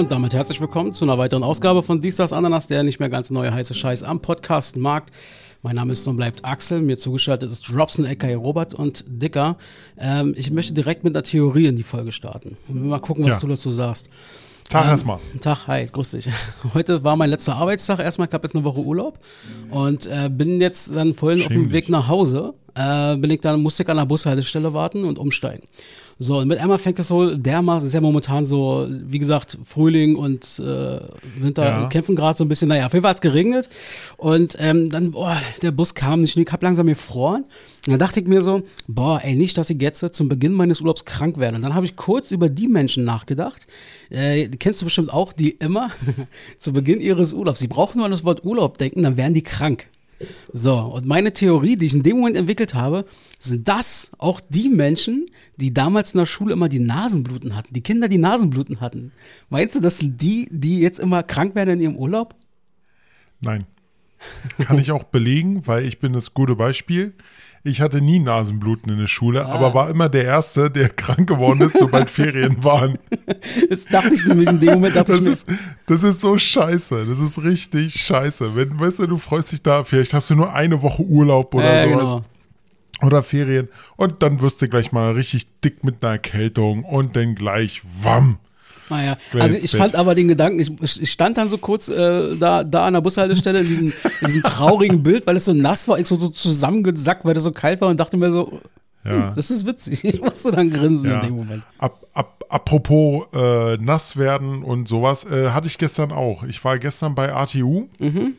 Und damit herzlich willkommen zu einer weiteren Ausgabe von Dies, das, Ananas, der nicht mehr ganz neue heiße Scheiß am Podcast-Markt. Mein Name ist und bleibt Axel, mir zugeschaltet ist Dropson, Aka Robert und Dicker. Ähm, ich möchte direkt mit einer Theorie in die Folge starten. Und mal gucken, was ja. du dazu sagst. Tag ähm, erstmal. Tag, hi, grüß dich. Heute war mein letzter Arbeitstag erstmal. Ich habe jetzt eine Woche Urlaub und äh, bin jetzt dann vorhin auf dem Weg nach Hause. Äh, bin ich dann, musste ich an der Bushaltestelle warten und umsteigen. So, und mit einmal fängt das so dermaßen, ist ja momentan so, wie gesagt, Frühling und äh, Winter ja. kämpfen gerade so ein bisschen. Naja, auf jeden Fall hat es geregnet. Und ähm, dann, boah, der Bus kam nicht und ich hab langsam gefroren. Und dann dachte ich mir so, boah, ey, nicht, dass ich jetzt zum Beginn meines Urlaubs krank werde. Und dann habe ich kurz über die Menschen nachgedacht. Äh, kennst du bestimmt auch, die immer zu Beginn ihres Urlaubs, sie brauchen nur an das Wort Urlaub denken, dann werden die krank. So, und meine Theorie, die ich in dem Moment entwickelt habe, sind das auch die Menschen, die damals in der Schule immer die Nasenbluten hatten, die Kinder, die Nasenbluten hatten. Meinst du, das sind die, die jetzt immer krank werden in ihrem Urlaub? Nein. Kann ich auch belegen, weil ich bin das gute Beispiel. Ich hatte nie Nasenbluten in der Schule, ah. aber war immer der Erste, der krank geworden ist, sobald Ferien waren. Das dachte ich nämlich in dem Moment. das, ist, das ist so scheiße. Das ist richtig scheiße. Wenn, weißt du, du freust dich da, vielleicht hast du nur eine Woche Urlaub oder äh, sowas. Genau. Oder Ferien. Und dann wirst du gleich mal richtig dick mit einer Erkältung und dann gleich Wamm. Naja, also ich fand aber den Gedanken, ich, ich stand dann so kurz äh, da, da an der Bushaltestelle in diesem, in diesem traurigen Bild, weil es so nass war, ich so, so zusammengesackt, weil es so kalt war und dachte mir so, ja. Hm, das ist witzig. Ich musste dann grinsen ja. in dem Moment. Ab, ab, apropos äh, nass werden und sowas, äh, hatte ich gestern auch. Ich war gestern bei ATU. Mhm.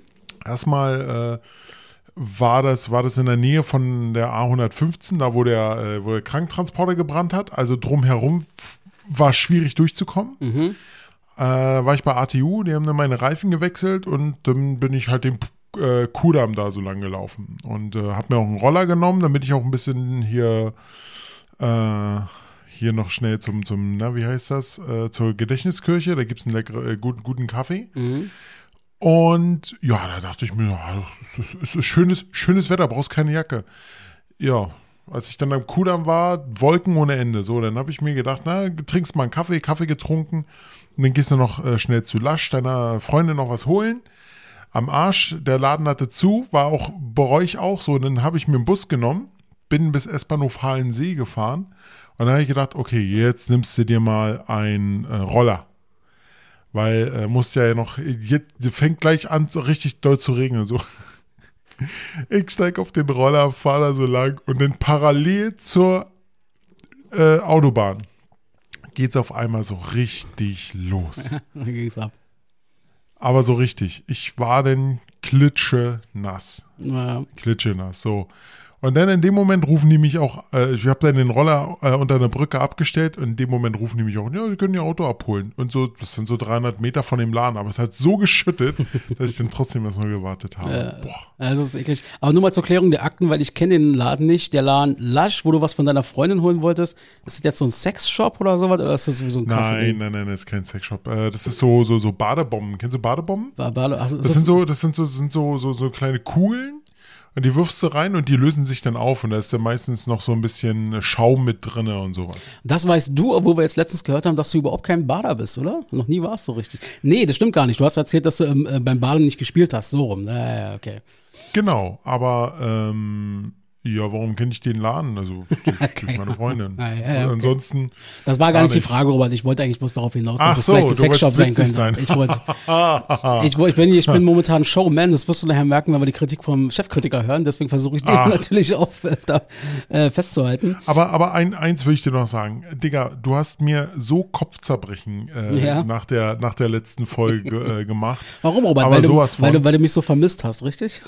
Erstmal äh, war das, war das in der Nähe von der A115, da wo der, äh, wo der Kranktransporter gebrannt hat. Also drumherum war schwierig durchzukommen. Mhm. Äh, war ich bei ATU, die haben dann meine Reifen gewechselt und dann bin ich halt den äh, Kudamm da so lang gelaufen und äh, habe mir auch einen Roller genommen, damit ich auch ein bisschen hier äh, hier noch schnell zum, zum na, wie heißt das, äh, zur Gedächtniskirche, da gibt es einen leckeren, äh, guten, guten Kaffee. Mhm. Und ja, da dachte ich mir, es ist, ist schönes, schönes Wetter, brauchst keine Jacke. Ja, als ich dann am Kudamm war, Wolken ohne Ende. So, dann habe ich mir gedacht, na, trinkst mal einen Kaffee, Kaffee getrunken. Und dann gehst du noch äh, schnell zu Lasch, deiner Freundin noch was holen. Am Arsch, der Laden hatte zu, war auch bei euch auch so. Und dann habe ich mir einen Bus genommen, bin bis S-Bahnhof Hallensee gefahren. Und dann habe ich gedacht, okay, jetzt nimmst du dir mal einen äh, Roller. Weil äh, musst ja noch, jetzt, fängt gleich an, richtig doll zu regnen. So. Ich steige auf den Roller, fahre da so lang und dann parallel zur äh, Autobahn geht es auf einmal so richtig los. Dann ging's ab. Aber so richtig. Ich war denn klitsche nass. Ja. Klitsche nass. So. Und dann in dem Moment rufen die mich auch, äh, ich habe dann den Roller äh, unter einer Brücke abgestellt und in dem Moment rufen die mich auch, ja, sie können ihr Auto abholen. Und so, das sind so 300 Meter von dem Laden, aber es hat so geschüttet, dass ich dann trotzdem erst noch gewartet habe. Ja, Boah. Also ist eklig. Aber nur mal zur Klärung der Akten, weil ich kenne den Laden nicht. Der Laden Lush, wo du was von deiner Freundin holen wolltest, ist das jetzt so ein Sexshop oder sowas? Oder ist das sowieso ein Kaffee? Nein, nein, nein, das ist kein Sexshop. Äh, das ist so, so, so Badebomben. Kennst du Badebomben? Bade, also das, das sind so, das sind so, sind so, so, so kleine Kugeln und die wirfst du rein und die lösen sich dann auf und da ist dann meistens noch so ein bisschen Schaum mit drin und sowas. Das weißt du, obwohl wir jetzt letztens gehört haben, dass du überhaupt kein Bader bist, oder? Noch nie warst du richtig. Nee, das stimmt gar nicht. Du hast erzählt, dass du ähm, äh, beim Baden nicht gespielt hast. So rum. Äh, okay. Genau, aber ähm, ja, warum kenne ich den Laden? Also, durch meine Freundin. ah, ja, okay. Ansonsten. Das war gar nicht die Frage, Robert. Ich wollte eigentlich bloß darauf hinaus, dass Ach es so, vielleicht ein Sexshop sein könnte. Sein. Ich, wollte, ich, ich, bin, ich bin momentan Showman. Das wirst du nachher merken, wenn wir die Kritik vom Chefkritiker hören. Deswegen versuche ich den Ach. natürlich auch da, äh, festzuhalten. Aber, aber ein, eins will ich dir noch sagen. Digga, du hast mir so Kopfzerbrechen äh, ja. nach, der, nach der letzten Folge äh, gemacht. Warum, Robert? Aber weil, du, weil, du, weil du mich so vermisst hast, richtig?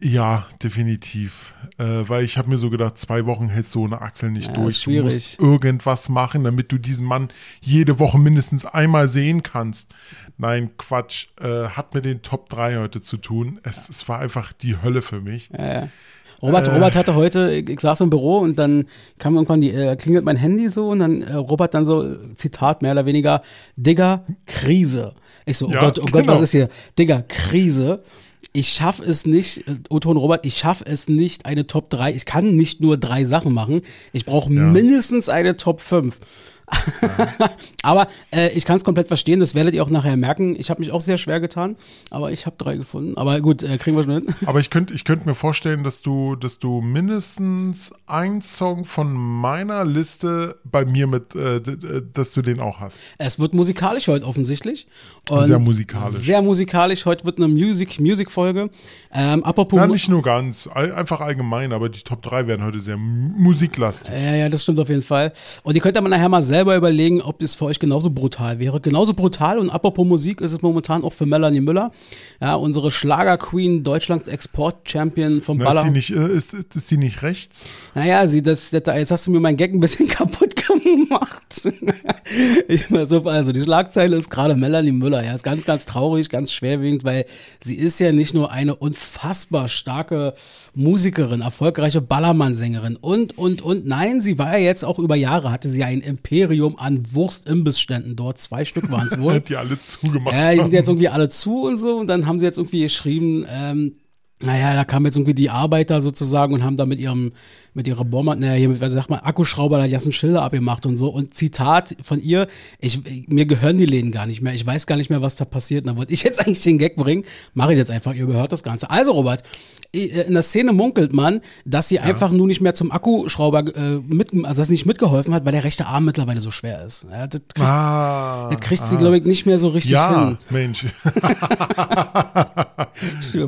Ja, definitiv. Äh, weil ich habe mir so gedacht, zwei Wochen hältst du ohne Axel nicht ja, durch. Du musst irgendwas machen, damit du diesen Mann jede Woche mindestens einmal sehen kannst. Nein, Quatsch. Äh, hat mit den Top 3 heute zu tun. Es, es war einfach die Hölle für mich. Ja, ja. Robert, äh, Robert hatte heute, ich saß im Büro und dann kam irgendwann die, äh, klingelt mein Handy so und dann äh, Robert dann so, Zitat mehr oder weniger, Digga, Krise. Ich so, oh ja, Gott, oh Gott, genau. was ist hier? Digga, Krise ich schaffe es nicht, Otto und Robert, ich schaffe es nicht, eine Top 3. Ich kann nicht nur drei Sachen machen. Ich brauche ja. mindestens eine Top 5. aber äh, ich kann es komplett verstehen, das werdet ihr auch nachher merken. Ich habe mich auch sehr schwer getan, aber ich habe drei gefunden. Aber gut, äh, kriegen wir schon hin. Aber ich könnte ich könnt mir vorstellen, dass du, dass du mindestens einen Song von meiner Liste bei mir mit, äh, dass du den auch hast. Es wird musikalisch heute offensichtlich. Und sehr musikalisch. Sehr musikalisch. Heute wird eine Music-Music-Folge. Ähm, apropos. Ja, nicht nur ganz, einfach allgemein, aber die Top 3 werden heute sehr musiklastig. Ja, ja, das stimmt auf jeden Fall. Und ihr könnt aber nachher mal selber überlegen, ob das für euch genauso brutal wäre. Genauso brutal und apropos Musik ist es momentan auch für Melanie Müller, ja, unsere Schlager-Queen, Deutschlands Export-Champion vom Baller. Ist die, nicht, äh, ist, ist die nicht rechts? Naja, sie, das, das, jetzt hast du mir meinen Gag ein bisschen kaputt gemacht. also die Schlagzeile ist gerade Melanie Müller, ja, ist ganz, ganz traurig, ganz schwerwiegend, weil sie ist ja nicht nur eine unfassbar starke Musikerin, erfolgreiche Ballermann-Sängerin und, und, und, nein, sie war ja jetzt auch über Jahre, hatte sie ein Imperium an Wurst-Imbissständen dort, zwei Stück waren es wohl. Die alle zugemacht. Ja, die sind jetzt irgendwie alle zu und so und dann haben sie jetzt irgendwie geschrieben, ähm, naja, da kamen jetzt irgendwie die Arbeiter sozusagen und haben da mit ihrem mit ihrer Bomber, naja, hier mit, was sagt man, Akkuschrauber, da ganzen Schilder abgemacht und so. Und Zitat von ihr, ich, mir gehören die Läden gar nicht mehr. Ich weiß gar nicht mehr, was da passiert. Und da wollte ich jetzt eigentlich den Gag bringen. Mache ich jetzt einfach, ihr überhört das Ganze. Also, Robert, in der Szene munkelt man, dass sie ja. einfach nur nicht mehr zum Akkuschrauber äh, mit, also dass sie nicht mitgeholfen hat, weil der rechte Arm mittlerweile so schwer ist. Ja, das kriegt, ah, das kriegt ah. sie, glaube ich, nicht mehr so richtig ja, hin. Mensch.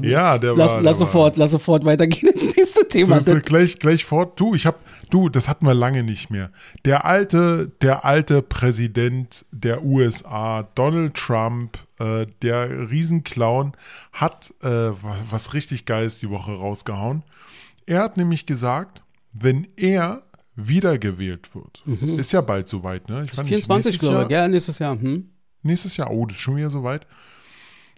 ja, der lass, war. Lass der sofort, war. lass sofort weitergehen ins nächste Thema. So, so, gleich, gleich fort. Du, ich habe, du, das hatten wir lange nicht mehr. Der alte, der alte Präsident der USA, Donald Trump, äh, der Riesenclown, hat äh, was richtig Geiles die Woche rausgehauen. Er hat nämlich gesagt, wenn er wiedergewählt wird, mhm. ist ja bald soweit, ne? Ich 24, glaube ich, ja, nächstes Jahr. Hm? Nächstes Jahr, oh, das ist schon wieder soweit.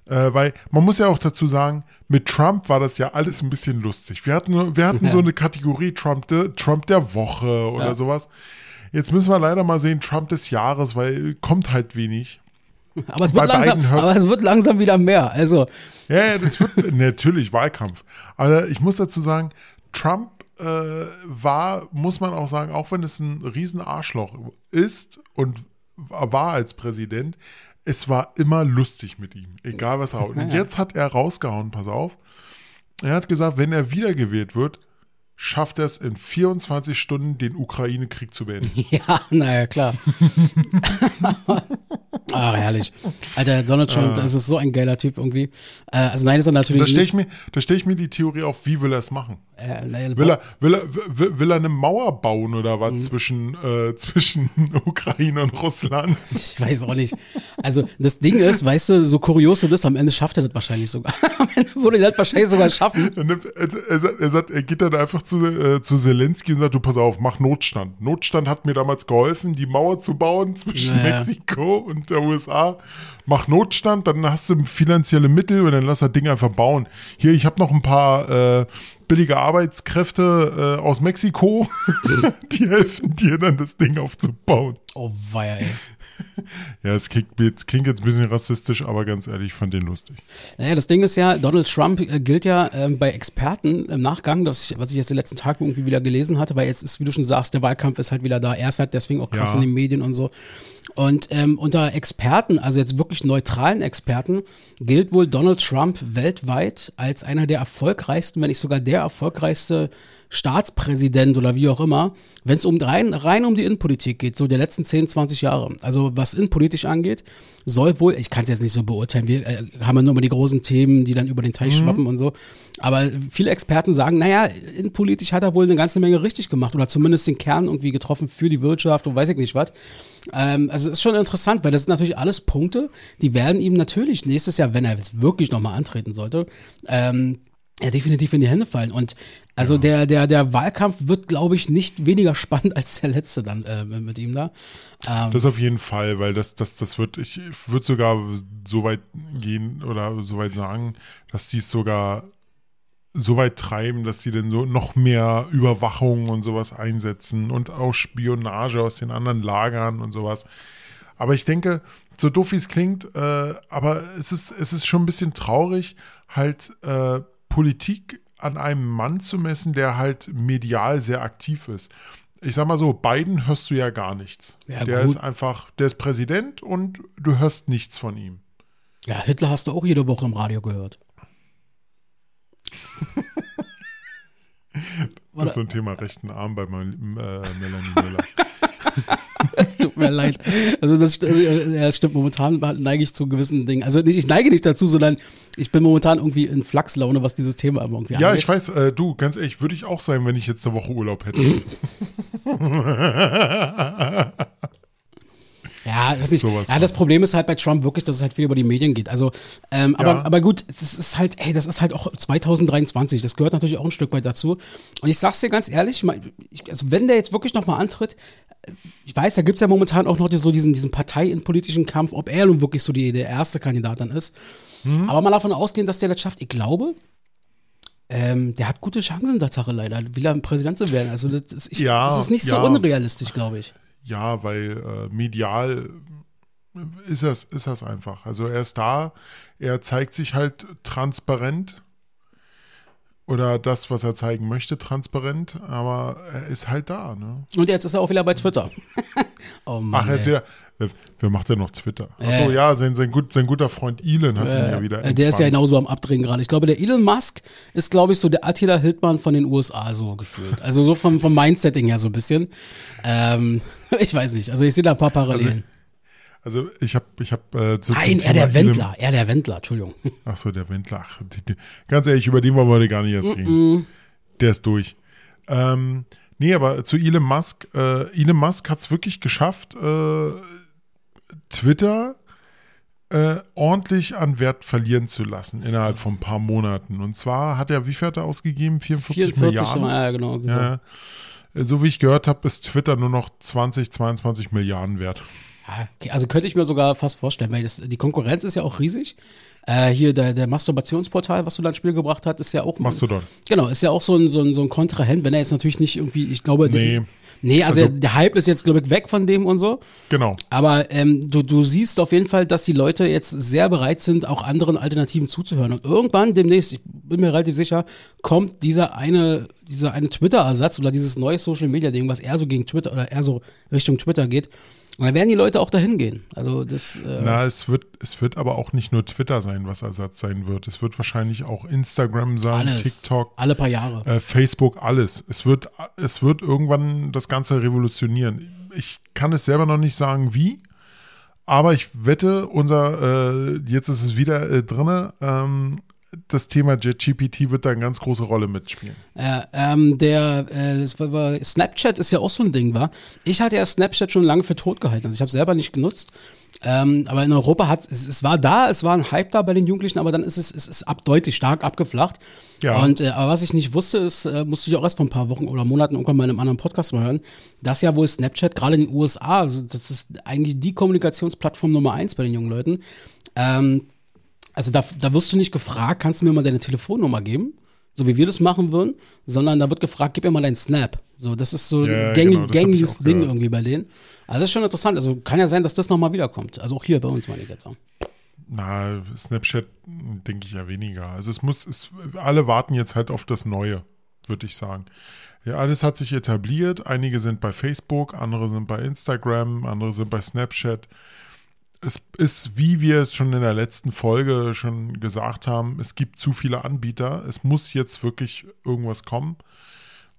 Äh, weil man muss ja auch dazu sagen, mit Trump war das ja alles ein bisschen lustig. Wir hatten, wir hatten ja. so eine Kategorie Trump, de, Trump der Woche oder ja. sowas. Jetzt müssen wir leider mal sehen, Trump des Jahres, weil kommt halt wenig. Aber es, wird langsam, aber es wird langsam wieder mehr. Also. Ja, ja das wird natürlich Wahlkampf. Aber ich muss dazu sagen, Trump äh, war, muss man auch sagen, auch wenn es ein Riesenarschloch ist und war als Präsident, es war immer lustig mit ihm, egal was er haut. Und jetzt hat er rausgehauen, pass auf. Er hat gesagt, wenn er wiedergewählt wird, schafft er es in 24 Stunden, den Ukraine-Krieg zu beenden. Ja, naja, klar. Ach, herrlich. Alter, Donald Trump, ah. das ist so ein geiler Typ irgendwie. Äh, also nein, ist er natürlich da stell ich Mir, da stelle ich mir die Theorie auf, wie will er es machen? Äh, will, er, will, er, will, will, er eine Mauer bauen oder was mhm. zwischen, äh, zwischen Ukraine und Russland? Ich weiß auch nicht. Also das Ding ist, weißt du, so kurios das ist, am Ende schafft er das wahrscheinlich sogar. am Ende würde er das wahrscheinlich sogar schaffen. Er, nimmt, er, sagt, er, sagt, er geht dann einfach zu, äh, zu Zelensky und sagt, du pass auf, mach Notstand. Notstand hat mir damals geholfen, die Mauer zu bauen zwischen naja. Mexiko und der USA. Mach Notstand, dann hast du finanzielle Mittel und dann lass das Ding einfach bauen. Hier, ich habe noch ein paar äh, billige Arbeitskräfte äh, aus Mexiko, die helfen dir dann das Ding aufzubauen. Oh weia, ey. Ja, es klingt, jetzt, klingt jetzt ein bisschen rassistisch, aber ganz ehrlich, ich fand den lustig. Naja, das Ding ist ja, Donald Trump äh, gilt ja äh, bei Experten im Nachgang, das was ich jetzt den letzten Tag irgendwie wieder gelesen hatte, weil jetzt ist, wie du schon sagst, der Wahlkampf ist halt wieder da. Er ist halt deswegen auch krass ja. in den Medien und so. Und ähm, unter Experten, also jetzt wirklich neutralen Experten, gilt wohl Donald Trump weltweit als einer der erfolgreichsten, wenn nicht sogar der erfolgreichste Staatspräsident oder wie auch immer, wenn es um rein, rein um die Innenpolitik geht, so der letzten 10, 20 Jahre. Also was innenpolitisch angeht, soll wohl, ich kann es jetzt nicht so beurteilen, wir äh, haben ja nur immer die großen Themen, die dann über den Teich mhm. schwappen und so. Aber viele Experten sagen, naja, innenpolitisch hat er wohl eine ganze Menge richtig gemacht oder zumindest den Kern irgendwie getroffen für die Wirtschaft und weiß ich nicht was. Ähm, also ist schon interessant, weil das sind natürlich alles Punkte, die werden ihm natürlich nächstes Jahr, wenn er jetzt wirklich nochmal antreten sollte, ähm, ja, definitiv in die Hände fallen. Und also ja. der, der, der Wahlkampf wird, glaube ich, nicht weniger spannend als der letzte dann äh, mit ihm da. Ähm, das auf jeden Fall, weil das, das, das wird, ich würde sogar so weit gehen oder so weit sagen, dass die es sogar so weit treiben, dass sie dann so noch mehr Überwachung und sowas einsetzen und auch Spionage aus den anderen Lagern und sowas. Aber ich denke, so doof wie es klingt, äh, aber es ist, es ist schon ein bisschen traurig, halt äh, Politik an einem Mann zu messen, der halt medial sehr aktiv ist. ich sag mal so, Biden hörst du ja gar nichts. Ja, der gut. ist einfach, der ist Präsident und du hörst nichts von ihm. Ja, Hitler hast du auch jede Woche im Radio gehört. Das ist so ein Thema rechten Arm bei äh, Melanie Müller. Tut mir leid. Also das, st- äh, ja, das stimmt, momentan neige ich zu gewissen Dingen. Also nicht, ich neige nicht dazu, sondern ich bin momentan irgendwie in Flachslaune, was dieses Thema immer irgendwie Ja, angeht. ich weiß, äh, du, ganz ehrlich, würde ich auch sein, wenn ich jetzt eine Woche Urlaub hätte. Ja, das, ist nicht, ja, das Problem ist halt bei Trump wirklich, dass es halt viel über die Medien geht. Also, ähm, aber, Ja. aber gut, das ist halt, ey, das ist halt auch 2023. Das gehört natürlich auch ein Stück weit dazu. Und ich sag's dir ganz ehrlich, also wenn der jetzt wirklich nochmal antritt, äh, ich weiß, da gibt's ja momentan auch noch so diesen, diesen parteipolitischen Kampf, ob er nun wirklich so die, der erste Kandidat dann ist. Mhm. Aber mal davon ausgehen, dass der das schafft, ich glaube, ähm, der hat gute Chancen, Tatsache leider, wieder Präsident zu werden. Also das ist, ich, Ja, das ist nicht ja. so unrealistisch, glaube ich. Ja, weil äh, medial ist das, ist das einfach. Also er ist da, er zeigt sich halt transparent oder das, was er zeigen möchte, transparent, aber er ist halt da. Ne? Und jetzt ist er auch wieder bei Twitter. oh Mann, Ach, er ist ey. wieder. Wer, wer macht denn noch Twitter? Achso, Äh. ja, sein, sein, gut, sein guter Freund Elon hat ihn ja wieder. Äh, der ist ja genauso am Abdrehen gerade. Ich glaube, der Elon Musk ist, glaube ich, so der Attila Hildmann von den USA so gefühlt. Also so vom, vom Mindsetting her so ein bisschen. Ähm, ich weiß nicht. Also ich sehe da ein paar Parallelen. Also ich habe, ich habe äh, zu, Nein, er der Wendler. Er der Wendler, Entschuldigung. Ach so, der Wendler. Ach, die, die, ganz ehrlich, über den wollen wir heute gar nicht erst reden. Der ist durch. Ähm, nee, aber zu Elon Musk. Äh, Elon Musk hat es wirklich geschafft, äh, Twitter äh, ordentlich an Wert verlieren zu lassen innerhalb von ein paar Monaten. Und zwar hat er, wie viel hat er ausgegeben? 44, 44, Milliarden. ja, genau. genau. Ja. So wie ich gehört habe, ist Twitter nur noch 20, 22 Milliarden wert. Okay, also könnte ich mir sogar fast vorstellen, weil das, die Konkurrenz ist ja auch riesig. Äh, hier der, der Masturbationsportal, was du da ins Spiel gebracht hast, ist ja auch. Mastodon. Genau, ist ja auch so ein, so ein, so ein Kontrahent, wenn er jetzt natürlich nicht irgendwie, ich glaube, Nee. Der, nee, also, Also- der, Hype ist jetzt, glaube ich, weg von dem und so. Genau. Aber ähm, du, du siehst auf jeden Fall, dass die Leute jetzt sehr bereit sind, auch anderen Alternativen zuzuhören. Und irgendwann demnächst, ich bin mir relativ sicher, kommt dieser eine, dieser eine Twitter-Ersatz oder dieses neue Social-Media-Ding, was eher so gegen Twitter oder eher so Richtung Twitter geht. Und dann werden die Leute auch dahin gehen. Also das. Äh, Na, es wird, es wird aber auch nicht nur Twitter sein, was Ersatz sein wird. Es wird wahrscheinlich auch Instagram sein, alles. TikTok, Alle paar Jahre. äh, Facebook, alles. Es wird, es wird irgendwann das Ganze revolutionieren. Ich kann es selber noch nicht sagen, wie. Aber ich wette, unser, äh, jetzt ist es wieder äh, drinne, ähm, das Thema JetGPT wird da eine ganz große Rolle mitspielen. Ja, ähm, der, äh, Snapchat ist ja auch so ein Ding, war. Ich hatte ja Snapchat schon lange für tot gehalten. Also ich habe selber nicht genutzt. Ähm, aber in Europa hat es, es war da, es war ein Hype da bei den Jugendlichen, aber dann ist es, es ist ab, deutlich stark abgeflacht. Ja. Und äh, aber was ich nicht wusste, ist, äh, musste ich auch erst vor ein paar Wochen oder Monaten irgendwann mal in einem anderen Podcast mal hören, dass ja wohl Snapchat gerade in den USA, also das ist eigentlich die Kommunikationsplattform Nummer eins bei den jungen Leuten. Ähm, also da, da wirst du nicht gefragt, kannst du mir mal deine Telefonnummer geben, so wie wir das machen würden, sondern da wird gefragt, gib mir mal deinen Snap. So, das ist so ein gängig, genau, gängiges Ding gehört. irgendwie bei denen. Also das ist schon interessant. Also kann ja sein, dass das nochmal wiederkommt. Also auch hier bei uns, meine ich jetzt auch. Na, Snapchat denke ich ja weniger. Also es muss, es, alle warten jetzt halt auf das Neue, würde ich sagen. Ja, alles hat sich etabliert. Einige sind bei Facebook, andere sind bei Instagram, andere sind bei Snapchat. Es ist, wie wir es schon in der letzten Folge schon gesagt haben, es gibt zu viele Anbieter. Es muss jetzt wirklich irgendwas kommen,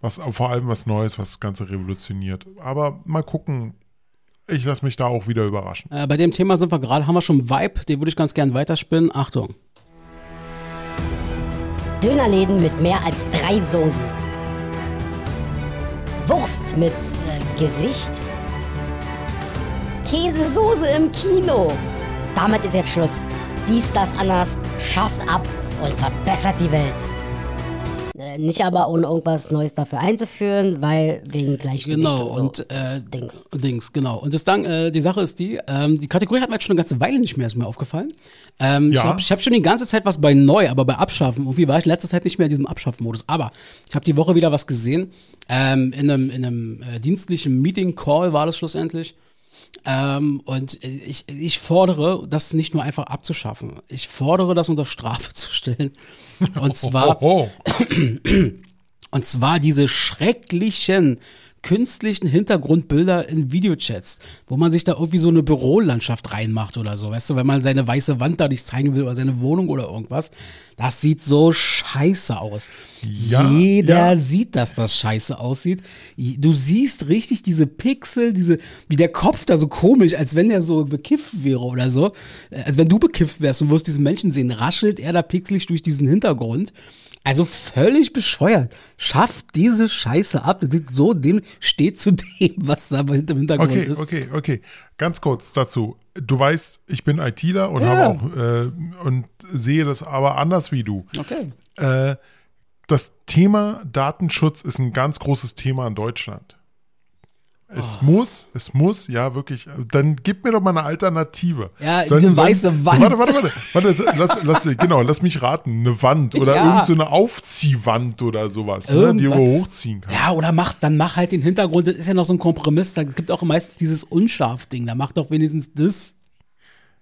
was vor allem was Neues, was das Ganze revolutioniert. Aber mal gucken. Ich lasse mich da auch wieder überraschen. Äh, bei dem Thema sind wir gerade, haben wir schon Vibe, den würde ich ganz gern weiterspinnen. Achtung. Dönerläden mit mehr als drei Soßen. Wurst mit äh, Gesicht. Käsesoße im Kino. Damit ist jetzt Schluss. Dies, das, anders schafft ab und verbessert die Welt. Äh, nicht aber ohne irgendwas Neues dafür einzuführen, weil wegen Gleichgewicht Genau, und, so. und äh, Dings. Dings, genau. Und das dann, äh, die Sache ist die, ähm, die Kategorie hat mir jetzt schon eine ganze Weile nicht mehr, ist mir aufgefallen. Ähm, Ich Ja. habe ich hab schon die ganze Zeit was bei neu, aber bei Abschaffen. Irgendwie war ich letzte Zeit nicht mehr in diesem Abschaffen-Modus. Aber ich habe die Woche wieder was gesehen. Ähm, in einem, in einem äh, dienstlichen Meeting-Call war das schlussendlich. Ähm, und ich, ich fordere, das nicht nur einfach abzuschaffen. Ich fordere, das unter Strafe zu stellen. Und zwar und zwar diese schrecklichen künstlichen Hintergrundbilder in Videochats, wo man sich da irgendwie so eine Bürolandschaft reinmacht oder so, weißt du, wenn man seine weiße Wand da nicht zeigen will oder seine Wohnung oder irgendwas. Das sieht so scheiße aus. Ja, Jeder ja. sieht, dass das scheiße aussieht. Du siehst richtig diese Pixel, diese, wie der Kopf da so komisch, als wenn der so bekifft wäre oder so. Als wenn du bekifft wärst und wirst diesen Menschen sehen, raschelt er da pixelig durch diesen Hintergrund. Also völlig bescheuert. Schafft diese Scheiße ab. Das sieht so dem, steht zu dem, was da hinter dem Hintergrund Okay, ist. okay, okay. Ganz kurz dazu. Du weißt, ich bin ITler und Ja. habe auch äh, und sehe das aber anders wie du. Okay. Äh, das Thema Datenschutz ist ein ganz großes Thema in Deutschland. Es Oh. muss, es muss, ja wirklich. Dann gib mir doch mal eine Alternative. Ja, eine weiße Wand. Warte, warte, warte. warte lass, lass, genau, lass mich raten. Eine Wand oder Ja. irgend so eine Aufziehwand oder sowas, ne, die du Irgendwas. hochziehen kannst. Ja, oder mach, dann mach halt den Hintergrund. Das ist ja noch so ein Kompromiss. Da es gibt auch meistens dieses Unscharf-Ding. Da mach doch wenigstens das.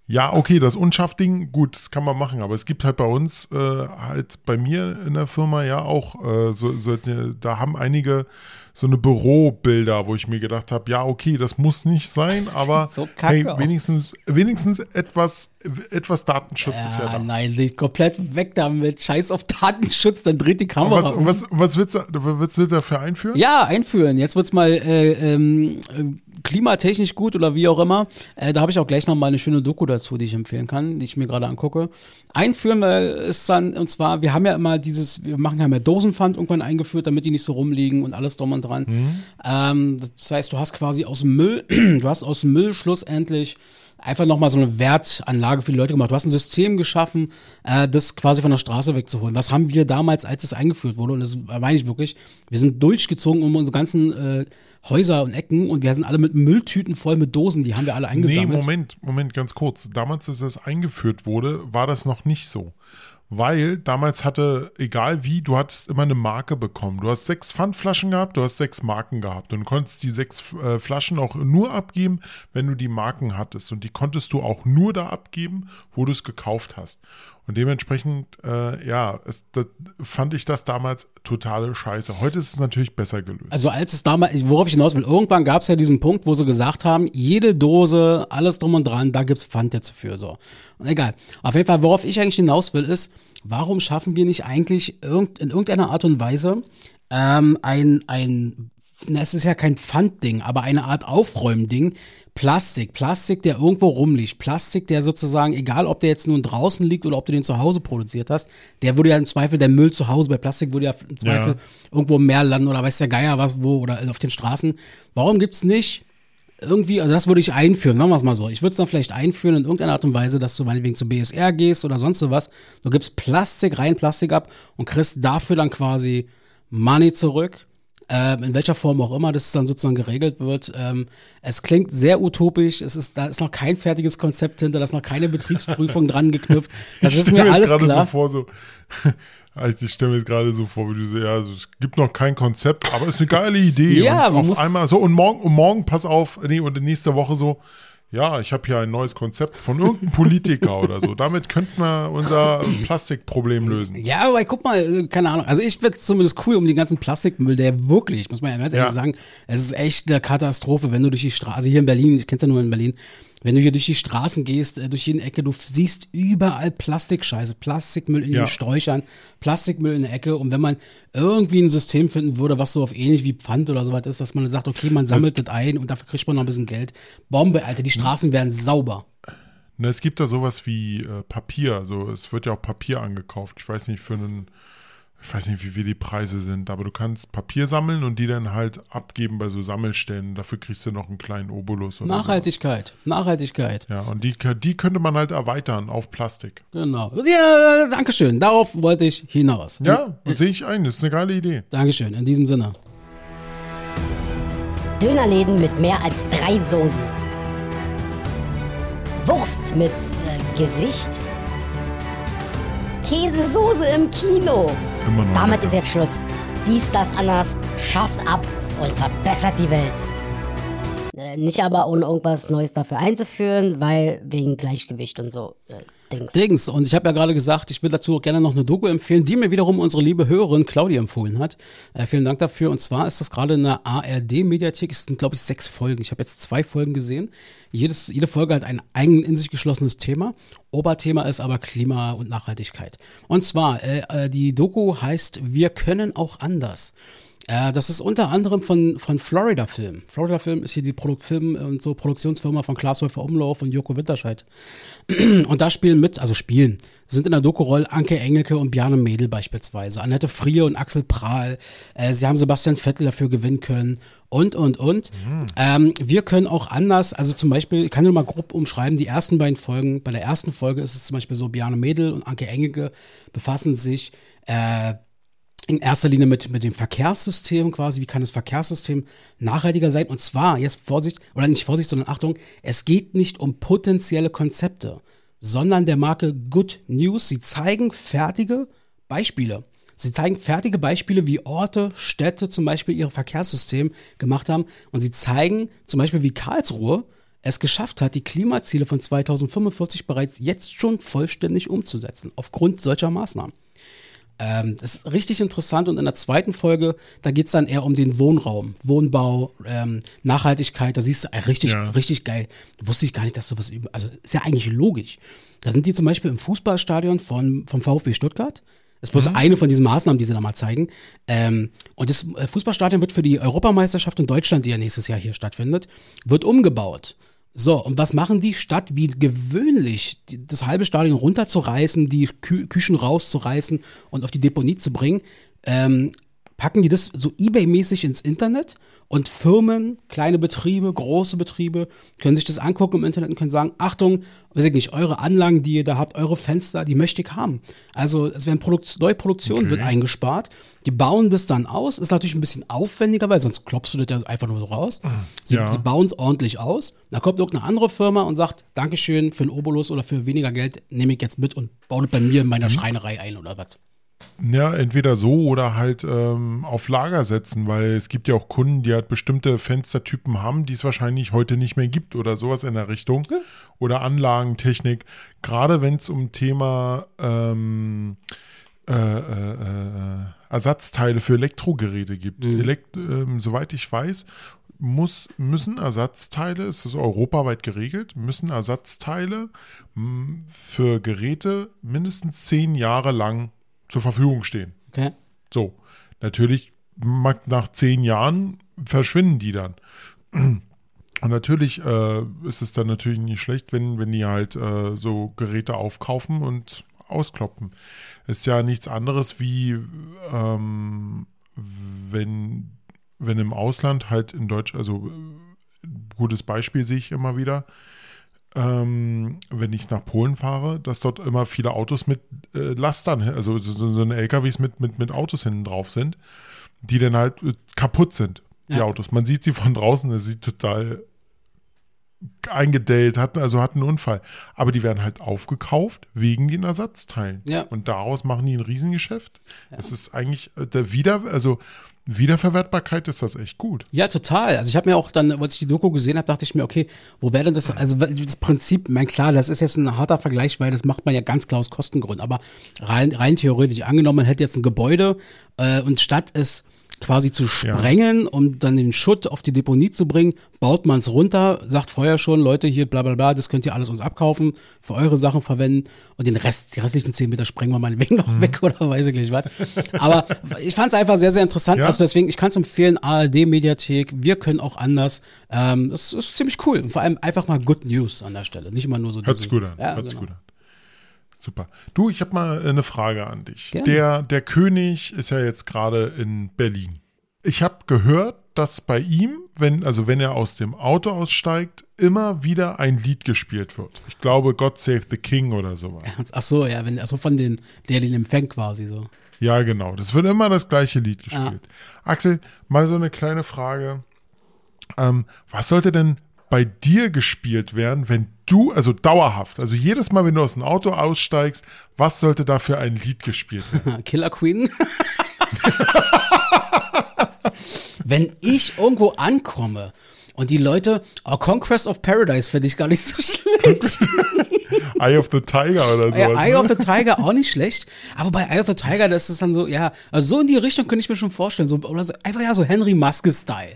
Ja, okay, das Unscharf-Ding, gut, das kann man machen, aber es gibt halt bei uns, äh, halt bei mir in der Firma ja auch, äh, so, so, da haben einige so eine Bürobilder, wo ich mir gedacht habe, ja, okay, das muss nicht sein, aber so hey, wenigstens, wenigstens etwas, etwas Datenschutz ist ja Ja, da. nein, sieht komplett weg damit. Scheiß auf Datenschutz, dann dreht die Und Kamera was, um. und was, was willst du, willst du dafür einführen? Ja, einführen. Jetzt wird's mal äh, äh, klimatechnisch gut oder wie auch immer. Äh, da habe ich auch gleich noch mal eine schöne Doku dazu, die ich empfehlen kann, die ich mir gerade angucke. Einführen ist dann, und zwar, wir haben ja immer dieses, wir machen ja mehr Dosenpfand irgendwann eingeführt, damit die nicht so rumliegen und alles drum und dran. Ähm, das heißt, du hast quasi aus dem Müll, du hast aus dem Müll schlussendlich einfach nochmal so eine Wertanlage für die Leute gemacht. Du hast ein System geschaffen, äh, das quasi von der Straße wegzuholen. Was haben wir damals, als es eingeführt wurde, und das meine ich wirklich, wir sind durchgezogen um unsere ganzen äh, Häuser und Ecken und wir sind alle mit Mülltüten voll mit Dosen, die haben wir alle Nee, eingesammelt. Moment, Moment, ganz kurz. Damals, als das eingeführt wurde, war das noch nicht so. Weil damals hatte, egal wie, du hattest immer eine Marke bekommen. Du hast sechs Pfandflaschen gehabt, du hast sechs Marken gehabt. Und konntest die sechs äh, Flaschen auch nur abgeben, wenn du die Marken hattest. Und die konntest du auch nur da abgeben, wo du es gekauft hast. Und dementsprechend, äh, ja, es, das, fand ich das damals totale Scheiße. Heute ist es natürlich besser gelöst. Also als es damals, worauf ich hinaus will, irgendwann gab es ja diesen Punkt, wo sie gesagt haben, jede Dose, alles drum und dran, da gibt's Pfand jetzt für so. Und egal. Auf jeden Fall, worauf ich eigentlich hinaus will, ist, warum schaffen wir nicht eigentlich irgend, in irgendeiner Art und Weise ähm, ein, ein, na, es ist ja kein Pfandding, aber eine Art Aufräumding, Plastik, Plastik, der irgendwo rumliegt, Plastik, der sozusagen, egal ob der jetzt nun draußen liegt oder ob du den zu Hause produziert hast, der würde ja im Zweifel, der Müll zu Hause bei Plastik würde ja im Zweifel Ja. irgendwo im Meer landen oder weiß der Geier was wo oder auf den Straßen. Warum gibt's nicht irgendwie, also das würde ich einführen, machen wir es mal so. Ich würde es dann vielleicht einführen in irgendeiner Art und Weise, dass du meinetwegen zu BSR gehst oder sonst so was. Du gibst Plastik rein, Plastik ab und kriegst dafür dann quasi Money zurück. Ähm, in welcher Form auch immer das dann sozusagen geregelt wird. Ähm, es klingt sehr utopisch. Es ist, da ist noch kein fertiges Konzept hinter, da ist noch keine Betriebsprüfung dran geknüpft. Das ich ist mir alles gerade klar. so vor, so. Also Ich stelle mir jetzt gerade so vor, wie du so, ja, also es gibt noch kein Konzept, aber es ist eine geile Idee. Ja, und man auf muss- einmal so und morgen, und morgen, pass auf, nee, und nächste Woche so, ja, ich habe hier ein neues Konzept von irgendeinem Politiker oder so. Damit könnten wir unser Plastikproblem lösen. Ja, aber guck mal, äh, keine Ahnung. Also ich find's zumindest cool um den ganzen Plastikmüll, der wirklich, muss man ja ganz ehrlich Ja. sagen, es ist echt eine Katastrophe, wenn du durch die Straße, hier in Berlin, ich kenn's ja nur in Berlin, wenn du hier durch die Straßen gehst, äh, durch jede Ecke, du siehst überall Plastikscheiße, Plastikmüll in Ja. den Sträuchern, Plastikmüll in der Ecke. Und wenn man irgendwie ein System finden würde, was so auf ähnlich wie Pfand oder sowas ist, dass man sagt, okay, man sammelt das ein und dafür kriegt man noch ein bisschen Geld. Bombe, Alter, die Straßen werden sauber. Ne, es gibt da sowas wie äh, Papier, also es wird ja auch Papier angekauft. Ich weiß nicht für einen, ich weiß nicht, wie viel die Preise sind, aber du kannst Papier sammeln und die dann halt abgeben bei so Sammelstellen. Dafür kriegst du noch einen kleinen Obolus. Oder Nachhaltigkeit, Nachhaltigkeit. Sowas. Ja, und die, die könnte man halt erweitern auf Plastik. Genau. Ja, Dankeschön. Darauf wollte ich hinaus. Ja, sehe ich ein, das ist eine geile Idee. Dankeschön. In diesem Sinne. Dönerläden mit mehr als drei Soßen. Wurst mit äh, Gesicht. Käsesoße im Kino. Immer noch. Damit lecker. ist jetzt Schluss. Dies, das, anders schafft ab und verbessert die Welt. Äh, nicht aber ohne irgendwas Neues dafür einzuführen, weil wegen Gleichgewicht und so. Äh, Dings. Dings. Und ich habe ja gerade gesagt, ich würde dazu gerne noch eine Doku empfehlen, die mir wiederum unsere liebe Hörerin Claudia empfohlen hat. Äh, vielen Dank dafür. Und zwar ist das gerade in der ARD-Mediathek. Es sind, glaube ich, sechs Folgen. Ich habe jetzt zwei Folgen gesehen. Jedes, jede Folge hat ein eigen in sich geschlossenes Thema. Oberthema ist aber Klima und Nachhaltigkeit. Und zwar, äh, äh, die Doku heißt Wir können auch anders. Äh, das ist unter anderem von, von Florida Film. Florida Film ist hier die Produkt Film und so Produktionsfirma von Klaas Häufer Umlauf und Joko Winterscheid. Und da spielen mit, also spielen, sind in der Doku-Rolle Anke Engelke und Bjarne Mädel beispielsweise, Annette Frier und Axel Prahl. Äh, sie haben Sebastian Vettel dafür gewinnen können und, und, und. Mhm. Ähm, wir können auch anders, also zum Beispiel, ich kann nur mal grob umschreiben, die ersten beiden Folgen, bei der ersten Folge ist es zum Beispiel so, Bjarne Mädel und Anke Engelke befassen sich äh, in erster Linie mit, mit dem Verkehrssystem quasi, wie kann das Verkehrssystem nachhaltiger sein? Und zwar, jetzt Vorsicht, oder nicht Vorsicht, sondern Achtung, es geht nicht um potenzielle Konzepte, sondern der Marke Good News. Sie zeigen fertige Beispiele. Sie zeigen fertige Beispiele, wie Orte, Städte zum Beispiel ihr Verkehrssystem gemacht haben. Und sie zeigen zum Beispiel, wie Karlsruhe es geschafft hat, die Klimaziele von 2045 bereits jetzt schon vollständig umzusetzen, aufgrund solcher Maßnahmen. Ähm, das ist richtig interessant und in der zweiten Folge, da geht es dann eher um den Wohnraum, Wohnbau, ähm, Nachhaltigkeit, da siehst du äh, richtig, ja. richtig geil. Wusste ich gar nicht, dass sowas über, also ist ja eigentlich logisch. Da sind die zum Beispiel im Fußballstadion von, vom VfB Stuttgart. Das ist bloß mhm. eine von diesen Maßnahmen, die sie da mal zeigen. Ähm, und das äh, Fußballstadion wird für die Europameisterschaft in Deutschland, die ja nächstes Jahr hier stattfindet, wird umgebaut. So, und was machen die? Statt wie gewöhnlich das halbe Stadion runterzureißen, die Kü Küchen rauszureißen und auf die Deponie zu bringen, ähm, packen die das so eBay-mäßig ins Internet und Firmen, kleine Betriebe, große Betriebe können sich das angucken im Internet und können sagen, Achtung, weiß ich nicht, eure Anlagen, die ihr da habt, eure Fenster, die möchte ich haben. Also es werden Produkt neue Produktion okay. wird eingespart. Die bauen das dann aus. Ist natürlich ein bisschen aufwendiger, weil sonst klopfst du das ja einfach nur so raus. Ah, sie, ja. sie bauen es ordentlich aus. Da kommt irgendeine andere Firma und sagt, Dankeschön für einen Obolus oder für weniger Geld nehme ich jetzt mit und baue das bei mir in meiner mhm. Schreinerei ein oder was. Ja, entweder so oder halt ähm, auf Lager setzen, weil es gibt ja auch Kunden, die halt bestimmte Fenstertypen haben, die es wahrscheinlich heute nicht mehr gibt oder sowas in der Richtung. Ja. Oder Anlagentechnik. Gerade wenn es um Thema ähm, äh, äh, äh, Ersatzteile für Elektrogeräte gibt. Mhm. Elekt ähm, soweit ich weiß, muss, müssen Ersatzteile, es ist europaweit geregelt, müssen Ersatzteile für Geräte mindestens zehn Jahre lang zur Verfügung stehen. Okay. So, natürlich nach zehn Jahren verschwinden die dann. Und natürlich äh, ist es dann natürlich nicht schlecht, wenn, wenn die halt äh, so Geräte aufkaufen und auskloppen. Ist ja nichts anderes wie ähm, wenn, wenn im Ausland halt in Deutsch, also gutes Beispiel sehe ich immer wieder, ähm, wenn ich nach Polen fahre, dass dort immer viele Autos mit äh, Lastern, also so, so eine LKWs mit, mit, mit Autos hinten drauf sind, die dann halt äh, kaputt sind, die ja. Autos. Man sieht sie von draußen, das sieht total eingedellt, hatten, also hatten einen Unfall. Aber die werden halt aufgekauft wegen den Ersatzteilen. Ja. Und daraus machen die ein Riesengeschäft. Ja. Das ist eigentlich äh, der Wieder, also Wiederverwertbarkeit ist das echt gut. Ja, total. Also ich habe mir auch dann, als ich die Doku gesehen habe, dachte ich mir, okay, wo wäre denn das, also das Prinzip, mein klar, das ist jetzt ein harter Vergleich, weil das macht man ja ganz klar aus Kostengründen, aber rein, rein theoretisch angenommen, man hätte jetzt ein Gebäude äh, und statt es quasi zu sprengen, ja. um dann den Schutt auf die Deponie zu bringen, baut man es runter, sagt vorher schon, Leute, hier bla bla bla, das könnt ihr alles uns abkaufen, für eure Sachen verwenden und den Rest, die restlichen 10 Meter sprengen wir meinetwegen noch mhm. weg oder weiß ich nicht was. Aber ich fand es einfach sehr, sehr interessant. Ja. Also deswegen, ich kann es empfehlen, ARD-Mediathek, wir können auch anders. Ähm, das ist ziemlich cool. Und vor allem einfach mal Good News an der Stelle. Nicht immer nur so Hört sich gut an. Ja, Hört genau. gut an. Super. Du, ich habe mal eine Frage an dich. Der, der König ist ja jetzt gerade in Berlin. Ich habe gehört, dass bei ihm, wenn, also wenn er aus dem Auto aussteigt, immer wieder ein Lied gespielt wird. Ich glaube, God Save the King oder sowas. Ach so, ja, wenn, also von den, der den empfängt quasi so. Ja, genau. Das wird immer das gleiche Lied gespielt. Ja. Axel, mal so eine kleine Frage. Ähm, was sollte denn bei dir gespielt werden, wenn du, also dauerhaft, also jedes Mal, wenn du aus dem Auto aussteigst, was sollte da für ein Lied gespielt werden? Killer Queen? wenn ich irgendwo ankomme und die Leute, oh, Conquest of Paradise finde ich gar nicht so schlecht. Eye of the Tiger oder sowas. Ja, Eye ne? of the Tiger auch nicht schlecht. Aber bei Eye of the Tiger, das ist dann so, ja, also so in die Richtung könnte ich mir schon vorstellen. So, oder so, einfach ja so Henry Maske-Style.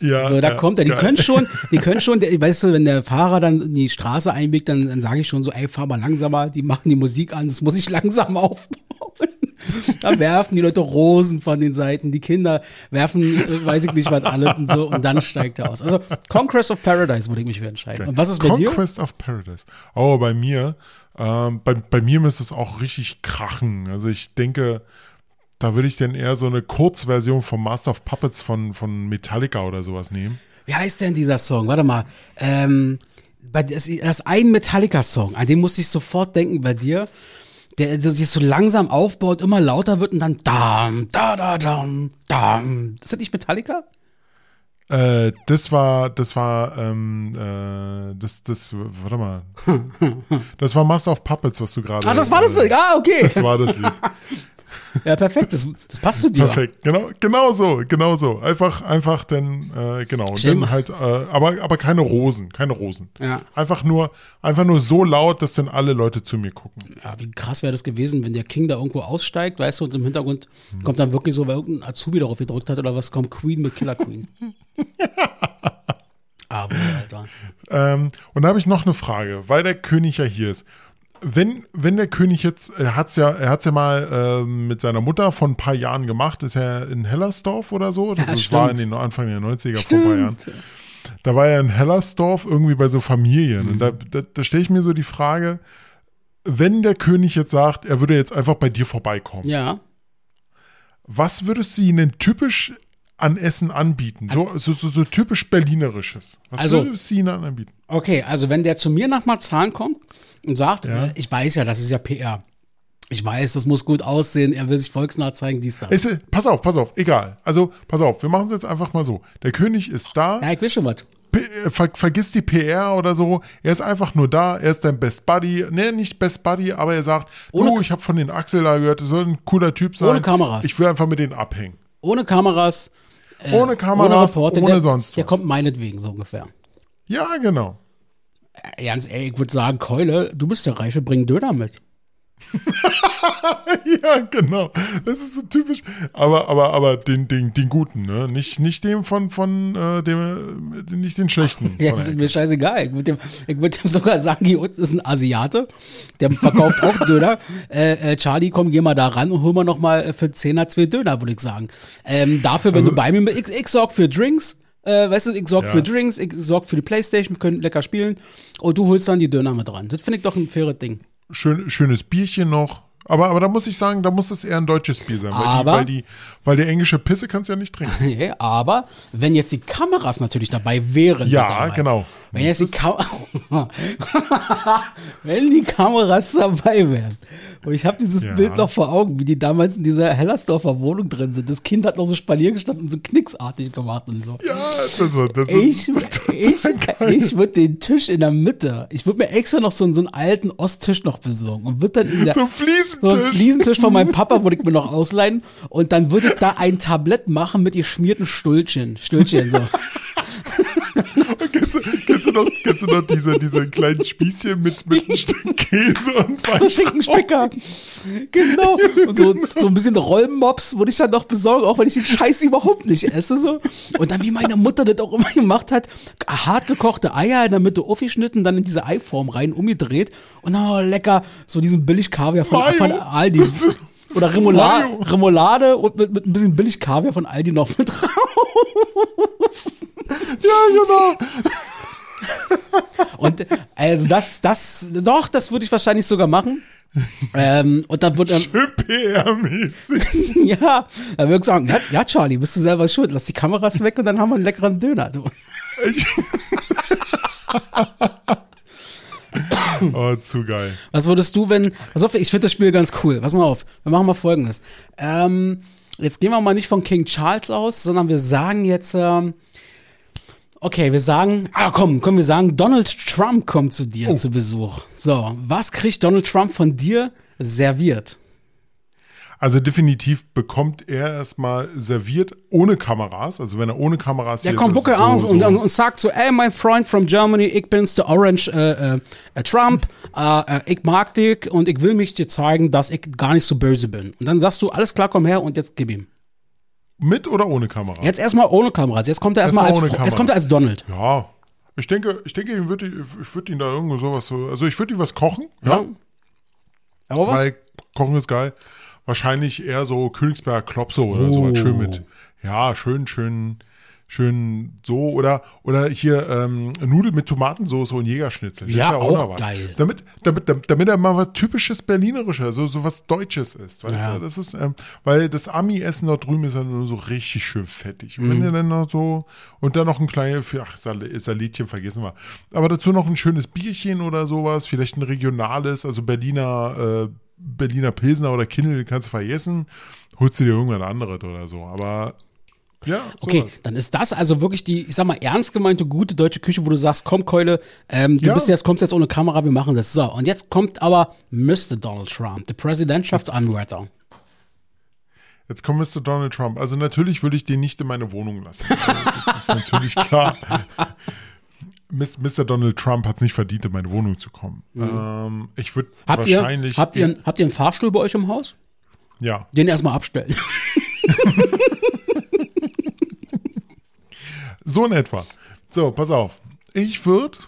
Ja, So, da ja, kommt er. Die geil. können schon, die können schon, der, weißt du, wenn der Fahrer dann in die Straße einbiegt, dann, dann sage ich schon so, ey, fahr mal langsamer, die machen die Musik an, das muss ich langsam aufbauen. Da werfen die Leute Rosen von den Seiten, die Kinder werfen, äh, weiß ich nicht was alle und so, und dann steigt er aus. Also Conquest of Paradise würde ich mich für entscheiden. Und was ist bei dir? Conquest of Paradise. Oh, bei mir, ähm, bei, bei mir müsste es auch richtig krachen. Also ich denke, da würde ich dann eher so eine Kurzversion vom Master of Puppets von, von Metallica oder sowas nehmen. Wie heißt denn dieser Song? Warte mal. Ähm, bei, das, ist ein Metallica-Song, an den musste ich sofort denken bei dir. Der sich so langsam aufbaut, immer lauter wird und dann dam, da, da, dam, dam. Ist das nicht Metallica? Äh, das war, das war, ähm, äh, das, das, warte mal. Das war Master of Puppets, was du gerade. Ah, das war das. Ah, okay. Das war das Lied. Ja, perfekt. Das, das passt zu dir. Perfekt, genau, genau so, genau so. Einfach, einfach denn, äh, genau. Mal- halt, äh, aber, aber keine Rosen, keine Rosen. Ja. Einfach nur, einfach nur so laut, dass dann alle Leute zu mir gucken. Ja, wie krass wäre das gewesen, wenn der King da irgendwo aussteigt, weißt du, und im Hintergrund kommt dann wirklich so, weil irgendein Azubi darauf gedrückt hat oder was, kommt Queen mit Killer Queen. Aber, Alter. Ähm, und da habe ich noch eine Frage, weil der König ja hier ist. Wenn, wenn der König jetzt, er hat es ja, er hat's ja mal ähm, mit seiner Mutter vor ein paar Jahren gemacht, ist er in Hellersdorf oder so? Das Ja, ist- war in stimmt. den Anfang der 90er vor ein paar Jahren. Da war er in Hellersdorf irgendwie bei so Familien. Und da, da, da stelle ich mir so die Frage, wenn der König jetzt sagt, er würde jetzt einfach bei dir vorbeikommen, Ja. was würdest du ihnen typisch an Essen anbieten? So, so, so, so typisch Berlinerisches. Was Also- würdest du ihnen anbieten? Okay, also wenn der zu mir nach Marzahn kommt und sagt, Ja. ich weiß ja, das ist ja PR. Ich weiß, das muss gut aussehen, er will sich volksnah zeigen, dies, das. Ist, äh, pass auf, pass auf, egal. Also, pass auf, wir machen es jetzt einfach mal so. Der König ist da, ja, ich will schon was. Äh, ver vergiss die PR oder so. Er ist einfach nur da, er ist dein Best Buddy. Ne, nicht Best Buddy, aber er sagt, Ohne- du, ich habe von den Axel da gehört, das soll ein cooler Typ sein. Ohne Kameras. Ich will einfach mit denen abhängen. Ohne Kameras, äh, ohne Kameras, Reporter, ohne der, sonst Der was. kommt meinetwegen so ungefähr. Ja, genau. Äh, Ganz ehrlich, ich würde sagen, Keule, du bist der Reiche, bring Döner mit. ja, genau. Das ist so typisch. Aber, aber, aber den, den, den guten, ne? Nicht, nicht dem von, von äh, dem, äh, nicht den schlechten. Ja, ist mir scheißegal. Ich würde dem, ich würd dem sogar sagen, hier unten ist ein Asiate, der verkauft auch Döner. Äh, äh, Charlie, komm, geh mal da ran und hol mal noch mal für 10er zwei Döner, würde ich sagen. Ähm, dafür, wenn du bei mir bist, ich, ich sorg für Drinks, äh, weißt du, ich sorg Ja. für Drinks, ich sorg für die Playstation, wir können lecker spielen und du holst dann die Döner mit ran. Das finde ich doch ein faires Ding. Schön, schönes Bierchen noch. Aber, aber da muss ich sagen, da muss es eher ein deutsches Bier sein. Weil, Aber- die, weil, die, weil die englische Pisse kannst du ja nicht trinken. Aber wenn jetzt die Kameras natürlich dabei wären. Ja, genau. Wenn jetzt die Kam wenn die Kameras dabei wären. Und ich habe dieses Ja. Bild noch vor Augen, wie die damals in dieser Hellersdorfer Wohnung drin sind. Das Kind hat noch so Spalier gestanden und so knicksartig gemacht und so. Ja, das ist so. Das Ich, ich, ich würde den Tisch in der Mitte, ich würde mir extra noch so, einen- so einen alten Osttisch noch besorgen und würde dann in der, So Fliesentisch. So einen Fliesentisch. Von meinem Papa würde ich mir noch ausleihen. Und dann würde ich da ein Tablett machen mit geschmierten Stüllchen, Stüllchen so. noch, kennst du noch diese, diese kleinen Spießchen mit, mit einem Stück Käse und So Wein? Schinkenspicker. Genau. Und so, so ein bisschen Rollmops würde ich dann noch besorgen, auch wenn ich den Scheiß überhaupt nicht esse. So. Und dann, wie meine Mutter das auch immer gemacht hat, hart gekochte Eier in der Mitte aufgeschnitten, dann in diese Eiform rein, umgedreht und oh, lecker, so diesen billig Kaviar von, von Aldi. Oder Remoulade. Remoulade und mit, mit ein bisschen billig Kaviar von Aldi noch mit drauf. Ja, genau. Und also das, das, doch, das würde ich wahrscheinlich sogar machen. Ähm, und dann wird dann. Ja, dann würde ich sagen, ja, ja, Charlie, bist du selber schuld. Lass die Kameras weg und dann haben wir einen leckeren Döner. Du. Oh, zu geil. Was würdest du, wenn. Pass auf, ich finde das Spiel ganz cool. Pass mal auf. Wir machen mal folgendes. Ähm, jetzt gehen wir mal nicht von King Charles aus, sondern wir sagen jetzt. Ähm, okay, wir sagen. Ah, komm, komm, wir sagen, Donald Trump kommt zu dir zu Besuch. So, was kriegt Donald Trump von dir serviert? Also definitiv bekommt er erstmal serviert ohne Kameras. Also wenn er ohne Kameras Der hier kommt ist, aus so, und, so. und, und sagt so, ey, mein Freund from Germany, ich bin's, der Orange äh, äh, äh, Trump, äh, äh, ich mag dich und ich will mich dir zeigen, dass ich gar nicht so böse bin. Und dann sagst du, alles klar, komm her und jetzt gib ihm. Mit oder ohne Kamera? Jetzt erstmal ohne Kameras, jetzt kommt er erstmal Erstmal als, jetzt kommt er als Donald. Ja. Ich denke, ich denke, ich würde ich würd ihn da irgendwo sowas so. Also ich würde ihm was kochen, ja. Aber was? Weil Kochen ist geil. Wahrscheinlich eher so Königsberger Klopse oder sowas. Schön mit. Ja, schön, schön, schön so. Oder, oder hier ähm, Nudeln mit Tomatensauce und Jägerschnitzel. Das Ja, auch noch was. geil. Damit, damit, damit, damit er mal was typisches Berlinerisches, so, so was Deutsches ist. Weißt Ja. du? Das ist, ähm, weil das Ami-Essen dort drüben ist ja nur so richtig schön fettig. Und Mhm. wenn ihr dann noch so, und dann noch ein kleines, ach, Sal Salätchen vergessen wir. Aber dazu noch ein schönes Bierchen oder sowas, vielleicht ein regionales, also Berliner, äh, Berliner Pilsner oder Kindle kannst du vergessen, holst du dir irgendwann anderes oder so. Aber ja, Okay, sowas. dann ist das also wirklich die, ich sag mal, ernst gemeinte, gute deutsche Küche, wo du sagst, komm Keule, ähm, du Ja. bist jetzt, kommst jetzt ohne Kamera, wir machen das. So, und jetzt kommt aber Mr. Donald Trump, der Präsidentschaftsanwärter. Jetzt kommt Mr. Donald Trump. Also natürlich würde ich den nicht in meine Wohnung lassen. Das ist natürlich klar. Mr. Donald Trump hat es nicht verdient, in meine Wohnung zu kommen. Ähm, ich würde Habt ihr, wahrscheinlich. habt, ihr, habt ihr einen Fahrstuhl bei euch im Haus? ja. Den erstmal abstellen. So in etwa. So, pass auf. Ich würde,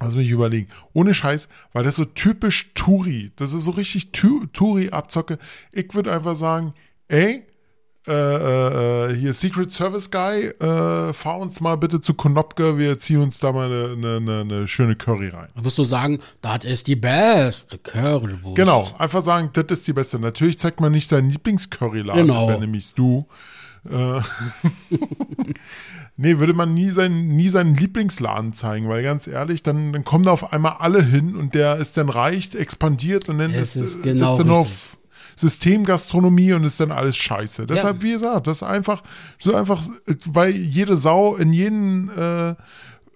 lass mich überlegen, ohne Scheiß, weil das so typisch Touri, das ist so richtig Tu- Touri-Abzocke. Ich würde einfach sagen, ey, äh, äh, hier Secret Service Guy, äh, fahr uns mal bitte zu Konopke, wir ziehen uns da mal eine, eine, eine, schöne Curry rein. Dann wirst du sagen, das ist die beste Currywurst. Genau, einfach sagen, das ist die beste. Natürlich zeigt man nicht seinen Lieblingscurryladen, Genau. wäre nämlich du. Äh, nee, würde man nie, seinen, nie seinen Lieblingsladen zeigen, weil ganz ehrlich, dann, dann kommen da auf einmal alle hin und der ist dann reich, expandiert und dann Es ist, ist äh, genau sitzt er richtig. auf Systemgastronomie und ist dann alles scheiße. Deshalb, wie gesagt, das ist einfach, so einfach, weil jede Sau in jedem äh,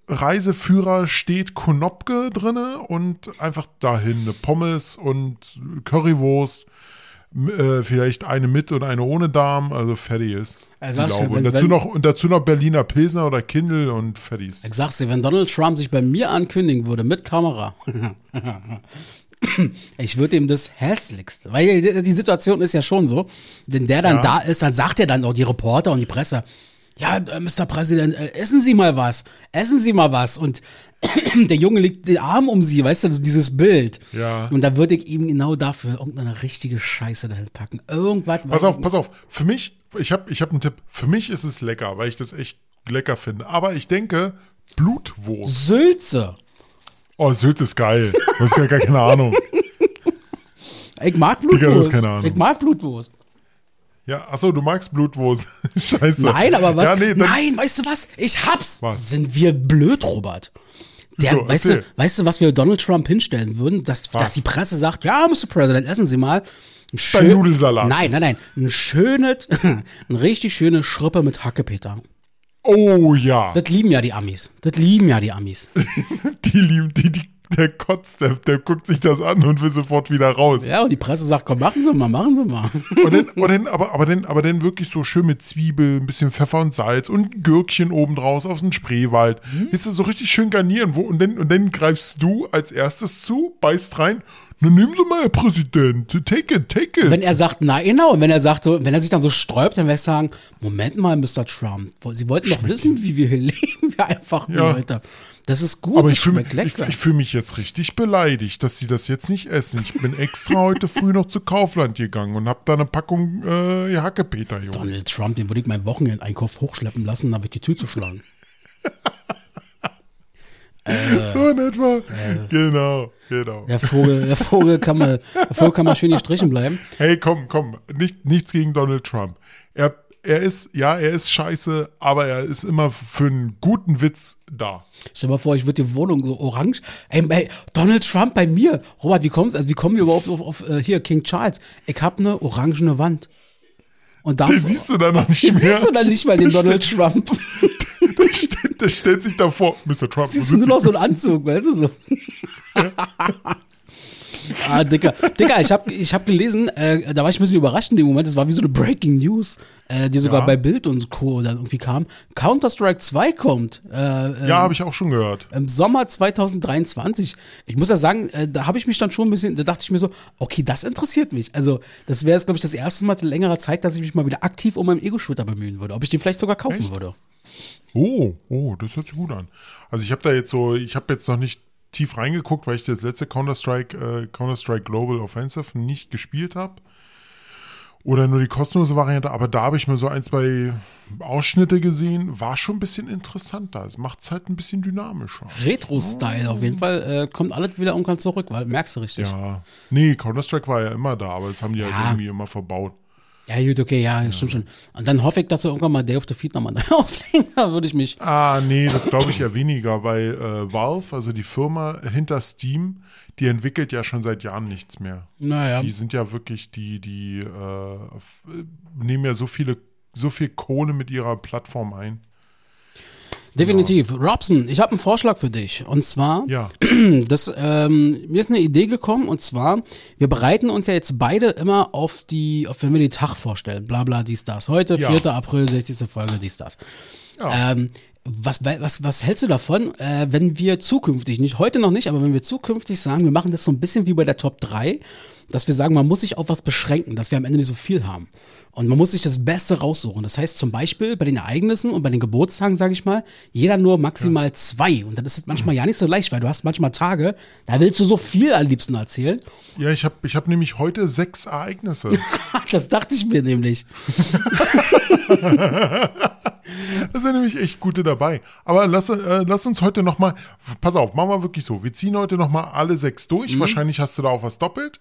Reiseführer steht Konopke drinne und einfach dahin eine Pommes und Currywurst, äh, vielleicht eine mit und eine ohne Darm, also fertig ist. Also Ich du, und, dazu wenn- noch, und dazu noch Berliner Pilsner oder Kindle und fertig ist. Ich sag's dir, wenn Donald Trump sich bei mir ankündigen würde mit Kamera, ich würde ihm das hässlichste, weil die die Situation ist ja schon so, wenn der dann Ja. da ist, dann sagt er dann auch die Reporter und die Presse, ja, äh, Mr. Präsident, äh, essen Sie mal was, essen Sie mal was und der Junge legt den Arm um sie, weißt du, so dieses Bild. Ja. Und da würde ich ihm genau dafür irgendeine richtige Scheiße dahin packen. Irgendwas. Pass auf, pass auf. Für mich, ich habe ich hab einen Tipp. Für mich ist es lecker, weil ich das echt lecker finde. Aber ich denke, Blutwurst. Sülze. Oh, Sülz ist geil. Du hast gar, keine Ahnung. Ich mag Blutwurst. keine Ahnung. Ich mag Blutwurst. Ja, achso, du magst Blutwurst. Scheiße. Nein, aber was? Ja, nee, Nein, weißt du was? Ich hab's. Was? Sind wir blöd, Robert? Der, So, weißt, du, weißt du, was wir Donald Trump hinstellen würden? Dass, Was? dass die Presse sagt, ja, Mr. President, essen Sie mal. Ein Dein schön- Nudelsalat. Nein, nein, nein. Ein schönes, ein richtig schöne Schrippe mit Hackepeter. Oh ja. Das lieben ja die Amis. Das lieben ja die Amis. Die lieben, die, die, der kotzt, der, der guckt sich das an und will sofort wieder raus. Ja, und die Presse sagt, komm, machen Sie mal, machen Sie mal. Und dann, und dann, aber, aber, dann, aber dann wirklich so schön mit Zwiebel, ein bisschen Pfeffer und Salz und Gürkchen oben draus aus dem Spreewald. Mhm. Ist das so richtig schön garnieren. Wo, und, dann, und dann greifst du als erstes zu, beißt rein. Na, nehmen Sie mal, Herr Präsident. Take it, take it. Wenn er sagt, na genau, und wenn er sagt so, wenn er sich dann so sträubt, dann werde ich sagen, Moment mal, Mr. Trump, Sie wollten doch wissen, wie wir hier leben, wir einfach nur, Ja. Alter. Das ist gut, aber ich fühle mich, ich, lecker. ich fühl mich jetzt richtig beleidigt, dass sie das jetzt nicht essen. Ich bin extra heute früh noch zu Kaufland gegangen und habe da eine Packung äh, Hackepeter geholt. Donald Trump, den würde ich meinen Wochenendeinkauf hochschleppen lassen, um da wird die Tür zu schlagen. So in etwa. Genau, genau. Der Vogel, der Vogel kann mal, der Vogel kann mal schön gestrichen bleiben. Hey, komm, komm, nicht, nichts gegen Donald Trump. Er, er ist, ja, er ist scheiße, aber er ist immer für einen guten Witz da. Stell dir mal vor, ich würde die Wohnung so orange. Ey, ey, Donald Trump bei mir. Robert, wie kommt, also wie kommen wir überhaupt auf, auf äh, hier King Charles? Ich habe eine orangene Wand. Und da Den siehst du dann noch nicht Den mehr. siehst du dann nicht mal den Donald Trump. Der, steht, der stellt sich davor, Mr. Trump. Siehst du nur noch so einen Anzug, weißt du so. Ah, Dicker, Dicker, ich habe ich hab gelesen, äh, da war ich ein bisschen überrascht in dem Moment, das war wie so eine Breaking News, äh, die sogar Ja. bei Bild und Co. dann irgendwie kam. Counter-Strike 2 kommt. Äh, Ja, habe ich auch schon gehört. Im Sommer 2023. Ich muss ja sagen, äh, da habe ich mich dann schon ein bisschen, da dachte ich mir so, okay, das interessiert mich. Also, das wäre jetzt, glaube ich, das erste Mal in längerer Zeit, dass ich mich mal wieder aktiv um meinen Ego-Shooter bemühen würde. Ob ich den vielleicht sogar kaufen würde. Oh, oh, das hört sich gut an. Also ich habe da jetzt so, ich habe jetzt noch nicht tief reingeguckt, weil ich das letzte Counter-Strike, äh, Counter-Strike Global Offensive nicht gespielt habe. Oder nur die kostenlose Variante, aber da habe ich mir so ein, zwei Ausschnitte gesehen, war schon ein bisschen interessanter. Es macht es halt ein bisschen dynamischer. Retro-Style auf jeden Fall. Äh, kommt alles wieder irgendwann zurück, weil merkst du richtig. Ja. Nee, Counter-Strike war ja immer da, aber das haben die Ja. halt irgendwie immer verbaut. Ja, gut, okay, ja, stimmt schon. Und dann hoffe ich, dass wir irgendwann mal Day of the Feed nochmal neu auflegen. Da würde ich mich. Ah, nee, das glaube ich ja weniger, weil äh, Valve, also die Firma hinter Steam, die entwickelt ja schon seit Jahren nichts mehr. Naja. Die sind ja wirklich, die, die äh, f- nehmen ja so viele, so viel Kohle mit ihrer Plattform ein. Definitiv. Robson, ich habe einen Vorschlag für dich. Und zwar, Ja. das, ähm, mir ist eine Idee gekommen, und zwar, wir bereiten uns ja jetzt beide immer auf die, auf wenn wir den Tag vorstellen, bla bla, dies, das. Heute, Ja. 4. April, 60. Folge, dies, das. Ja. Ähm, was, was, was hältst du davon, äh, wenn wir zukünftig, nicht heute noch nicht, aber wenn wir zukünftig sagen, wir machen das so ein bisschen wie bei der Top 3, dass wir sagen, man muss sich auf was beschränken, dass wir am Ende nicht so viel haben. Und man muss sich das Beste raussuchen. Das heißt zum Beispiel bei den Ereignissen und bei den Geburtstagen, sage ich mal, jeder nur maximal zwei. Und dann ist es manchmal ja nicht so leicht, weil du hast manchmal Tage, da willst du so viel am liebsten erzählen. Ja, ich habe ich hab nämlich heute sechs Ereignisse. Das dachte ich mir nämlich. Da sind nämlich echt gute dabei. Aber lass, äh, lass uns heute nochmal, pass auf, machen wir wirklich so. Wir ziehen heute nochmal alle sechs Mhm. durch. Wahrscheinlich hast du da auch was doppelt.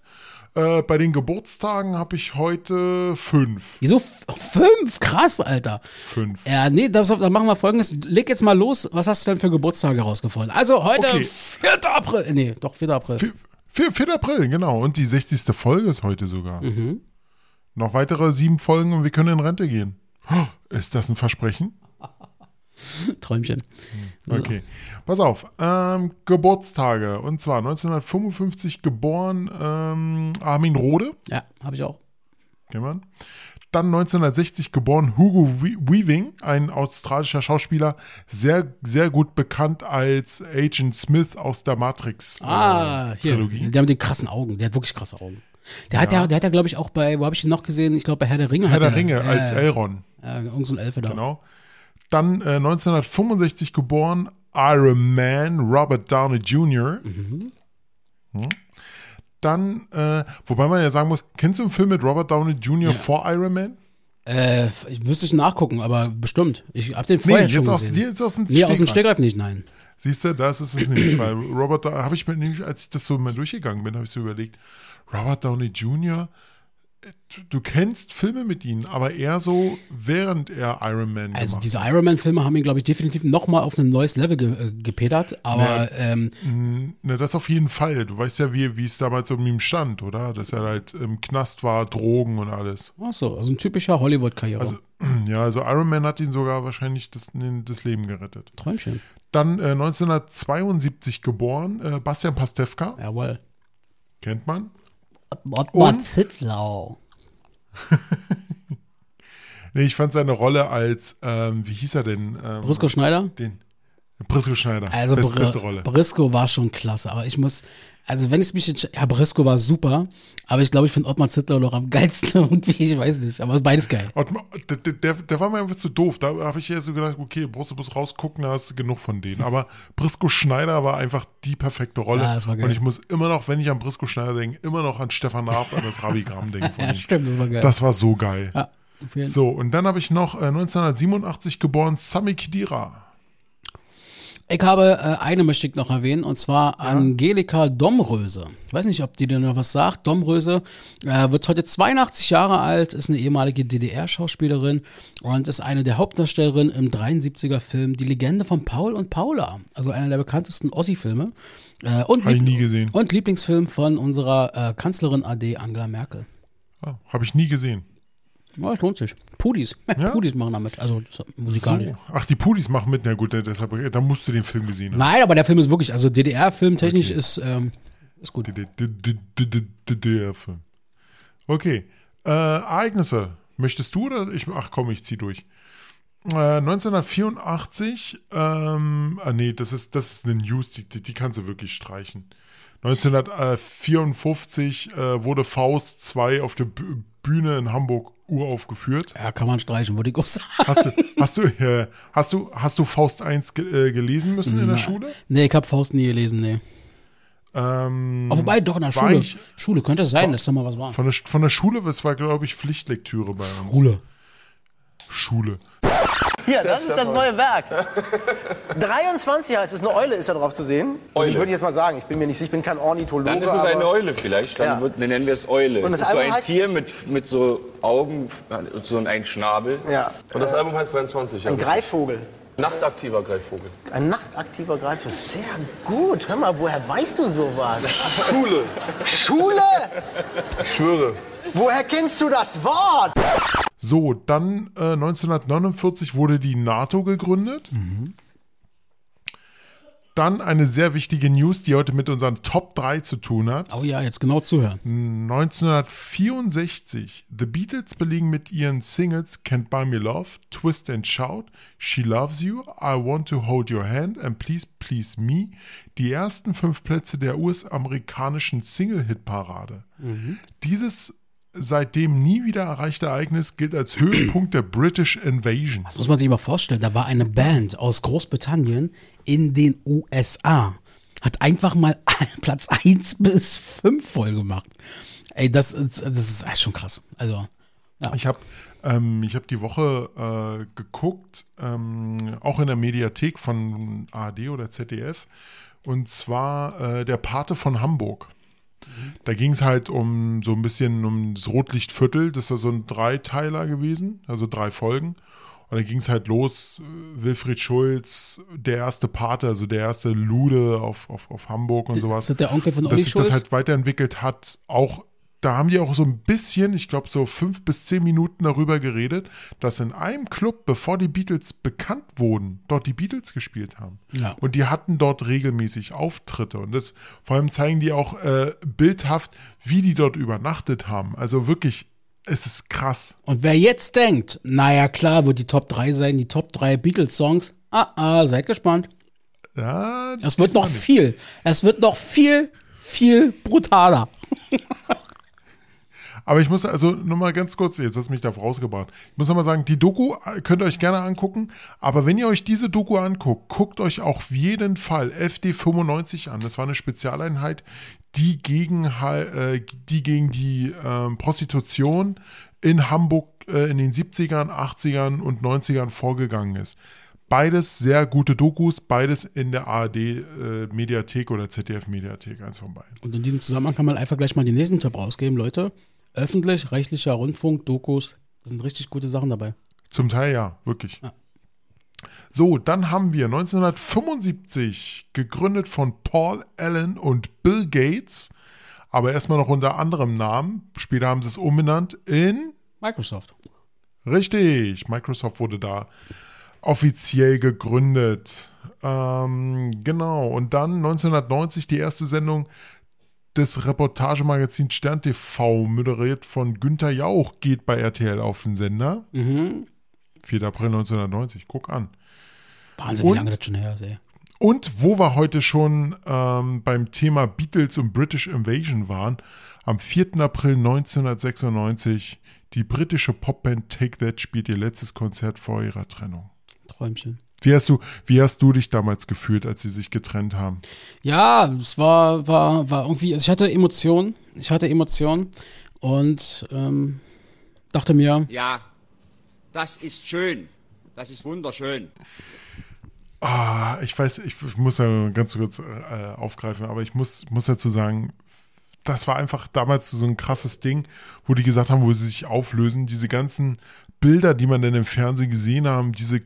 Äh, bei den Geburtstagen habe ich heute fünf. Wieso fünf? Krass, Alter. Fünf. Ja, nee, das, dann machen wir folgendes. Leg jetzt mal los. Was hast du denn für Geburtstage rausgefunden? Also heute, Okay. 4. April. Nee, doch, 4. April. Vier- vier- 4. April, genau. Und die 60. Folge ist heute sogar. Mhm. Noch weitere sieben Folgen und wir können in Rente gehen. Ist das ein Versprechen? Träumchen. Okay. Pass auf. Ähm, Geburtstage. Und zwar 1955 geboren ähm, Armin Rohde. Ja, habe ich auch. Kennt man. Dann 1960 geboren Hugo We- Weaving, ein australischer Schauspieler, sehr, sehr gut bekannt als Agent Smith aus der Matrix. Ah, äh, hier. Der mit den krassen Augen. Der hat wirklich krasse Augen. Der hat ja, der hat ja, glaube ich, auch bei, wo habe ich ihn noch gesehen? Ich glaube, bei Herr der Ringe. Herr der er- Ringe äh, als Elrond. Äh, irgend so ein Elfe da. Genau. Dann äh, 1965 geboren Iron Man, Robert Downey Jr. Mhm. Hm. Dann, äh, wobei man ja sagen muss, kennst du einen Film mit Robert Downey Jr. vor Iron Man? Äh, ich müsste ich nachgucken, aber bestimmt. Ich habe den Nee, vorher schon jetzt aus, gesehen. jetzt aus dem nee, aus dem Stegreif. Nicht, nein. Siehst du, das ist es nämlich, weil Robert, habe ich mir nämlich, als ich das so mal durchgegangen bin, habe ich so überlegt, Robert Downey Jr., du, kennst Filme mit ihm, aber eher so, während er Iron Man Also diese Iron Man-Filme haben ihn, glaube ich, definitiv nochmal auf ein neues Level ge äh, gepedert. Aber ähm, Ne, das auf jeden Fall. Du weißt ja, wie, wie es damals um ihn stand, oder? Dass er halt im Knast war, Drogen und alles. ach so, also ein typischer Hollywood-Karriere. Also, ja, also Iron Man hat ihn sogar wahrscheinlich das, das Leben gerettet. Träumchen. Dann äh, 1972 geboren, äh, Bastian Pastewka, Jawohl. kennt man. Ottmar? Zittlau. Nee, ich fand seine Rolle als, ähm, wie hieß er denn? Ähm, Brisco Schneider? Den. Brisco Schneider. Also Best, Br beste Rolle. Brisco war schon klasse, aber ich muss, also wenn ich mich jetzt, ja, Brisco war super, aber ich glaube, ich finde Ottmar Zittlau noch am geilsten irgendwie, ich weiß nicht, aber es ist beides geil. Ottmar, der, der, der war mir einfach zu doof. Da habe ich ja so gedacht, okay, brauchst du bloß rausgucken, da hast du genug von denen. Aber Brisco Schneider war einfach die perfekte Rolle. Ja, das war geil. Und ich muss immer noch, wenn ich an Brisco Schneider denke, immer noch an Stefan Raab, an das Rabigramm denken von Ja, stimmt, das war geil. Das war so geil. ja, So, und dann habe ich noch äh, 1987 geboren Sami Khedira. Ich habe äh, eine möchte ich noch erwähnen, und zwar Angelika Domröse. Ich weiß nicht, ob die dir noch was sagt. Domröse äh, wird heute 82 Jahre alt, ist eine ehemalige DDR-Schauspielerin und ist eine der Hauptdarstellerinnen im 73er-Film Die Legende von Paul und Paula. Also einer der bekanntesten Ossi-Filme. Äh, und, Hab ich Lieb- nie gesehen. und Lieblingsfilm von unserer äh, Kanzlerin AD Angela Merkel. Ah, habe ich nie gesehen. Ja, es lohnt sich. Pudis. Ja? Pudis machen damit. Also musikalisch. So. Ach, die Pudis machen mit. Na gut, deshalb, da musst du den Film gesehen haben. Nein, aber der Film ist wirklich, also DDR-Film technisch ist, ähm, ist gut. DDR-Film. Okay. Äh, Ereignisse. Möchtest du oder ich? Ach komm, ich zieh durch. Äh, 1984, ähm, ah nee, das ist, das ist eine News, die, die, die kannst du wirklich streichen. 1954 äh, wurde Faust 2 auf der Bühne in Hamburg uraufgeführt. Ja, kann man streichen, würde ich auch sagen. Hast du, hast du, äh, hast du, hast du Faust 1 ge äh, gelesen müssen in der Schule? Nee, ich habe Faust nie gelesen, nee. Ähm, Oh, wobei, doch, in der Schule. ich- Schule könnte es sein, dass da mal was war. Von der, von der Schule, das war, glaube ich, Pflichtlektüre bei uns. Schule. Schule. Hier, das ist das neue Werk. 23 heißt es, eine Eule ist da drauf zu sehen. Und ich Eule. würde jetzt mal sagen, ich bin mir nicht sicher, ich bin kein Ornithologe. Dann ist es eine Eule vielleicht. Dann, Ja. wird, dann nennen wir es Eule. Und es das ist so Album ein heißt- Tier mit, mit so Augen, so ein Schnabel. Ja, Und das Album heißt 23. ein ja. Greifvogel. Nachtaktiver Greifvogel. Ein nachtaktiver Greifvogel. Sehr gut. Hör mal, woher weißt du sowas? Schule. Schule? Ich schwöre. Woher kennst du das Wort? So, dann äh, 1949 wurde die NATO gegründet. Dann eine sehr wichtige News, die heute mit unseren Top 3 zu tun hat. Oh ja, jetzt genau zuhören. 1964, The Beatles belegen mit ihren Singles Can't Buy Me Love, Twist and Shout, She Loves You, I Want to Hold Your Hand and Please Please Me die ersten fünf Plätze der US-amerikanischen Single-Hit-Parade. Dieses seitdem nie wieder erreichte Ereignis gilt als Höhepunkt der British Invasion. Das muss man sich mal vorstellen. Da war eine Band aus Großbritannien in den USA. Hat einfach mal Platz 1 bis 5 voll gemacht. Ey, das, ist- das ist schon krass. Also, ja. Ich habe ähm, ich hab die Woche äh, geguckt, ähm, auch in der Mediathek von ARD oder ZDF, und zwar äh, der Pate von Hamburg. Da ging es halt um so ein bisschen um das Rotlichtviertel. Das war so ein Dreiteiler gewesen, also drei Folgen. Und dann ging es halt los, äh, Wilfried Schulz, der erste Pate, also der erste Lude auf, auf, auf Hamburg und sowas. Ist das der Onkel von dass Olli sich Schulz? das halt weiterentwickelt hat. Auch da haben die auch so ein bisschen, ich glaube so fünf bis zehn Minuten darüber geredet, dass in einem Club, bevor die Beatles bekannt wurden, dort die Beatles gespielt haben. Ja. Und die hatten dort regelmäßig Auftritte. Und das vor allem zeigen die auch äh, bildhaft, wie die dort übernachtet haben. Also wirklich, es ist krass. Und wer jetzt denkt, naja klar, wird die Top 3 sein, die Top 3 Beatles-Songs, ah, ah, seid gespannt. Ja, Es wird noch viel, es wird noch viel, viel brutaler. Aber ich muss also nur mal ganz kurz, jetzt hast du mich da rausgebracht. Ich muss noch mal sagen, die Doku äh, könnt ihr euch gerne angucken, aber wenn ihr euch diese Doku anguckt, guckt euch auf jeden Fall FD95 an. Das war eine Spezialeinheit, die gegen, äh, die, gegen die ähm, Prostitution in Hamburg äh, in den 70ern, 80ern und 90ern vorgegangen ist. Beides sehr gute Dokus, beides in der ARD-Mediathek oder ZDF-Mediathek, eins von beiden. Und in diesem Zusammenhang kann man einfach gleich mal den nächsten Tipp rausgeben, Leute. Öffentlich-rechtlicher Rundfunk, Dokus, da sind richtig gute Sachen dabei. Zum Teil ja, wirklich. Ja. So, dann haben wir 1975 gegründet von Paul Allen und Bill Gates, aber erstmal noch unter anderem Namen. Später haben sie es umbenannt in Microsoft. Richtig, Microsoft wurde da offiziell gegründet. Ähm, genau, und dann 1990 die erste Sendung des Reportagemagazins Stern TV, moderiert von Günther Jauch, geht bei RTL auf den Sender. 4. April 1990, guck an. Wahnsinn, wie Und? lange das schon her ist, ey. Und wo wir heute schon ähm, beim Thema Beatles und British Invasion waren, am 4. April 1996, die britische Popband Take That spielt ihr letztes Konzert vor ihrer Trennung. Träumchen. Wie hast du, wie hast du dich damals gefühlt, als sie sich getrennt haben? Ja, es war, war, war irgendwie, also ich hatte Emotionen, ich hatte Emotionen und ähm, dachte mir, Ja, das ist schön. Das ist wunderschön. Ah, ich weiß, ich, ich muss ja ganz kurz äh, aufgreifen, aber ich muss, muss dazu sagen, das war einfach damals so ein krasses Ding, wo die gesagt haben, wo sie sich auflösen. Diese ganzen Bilder, die man dann im Fernsehen gesehen haben, diese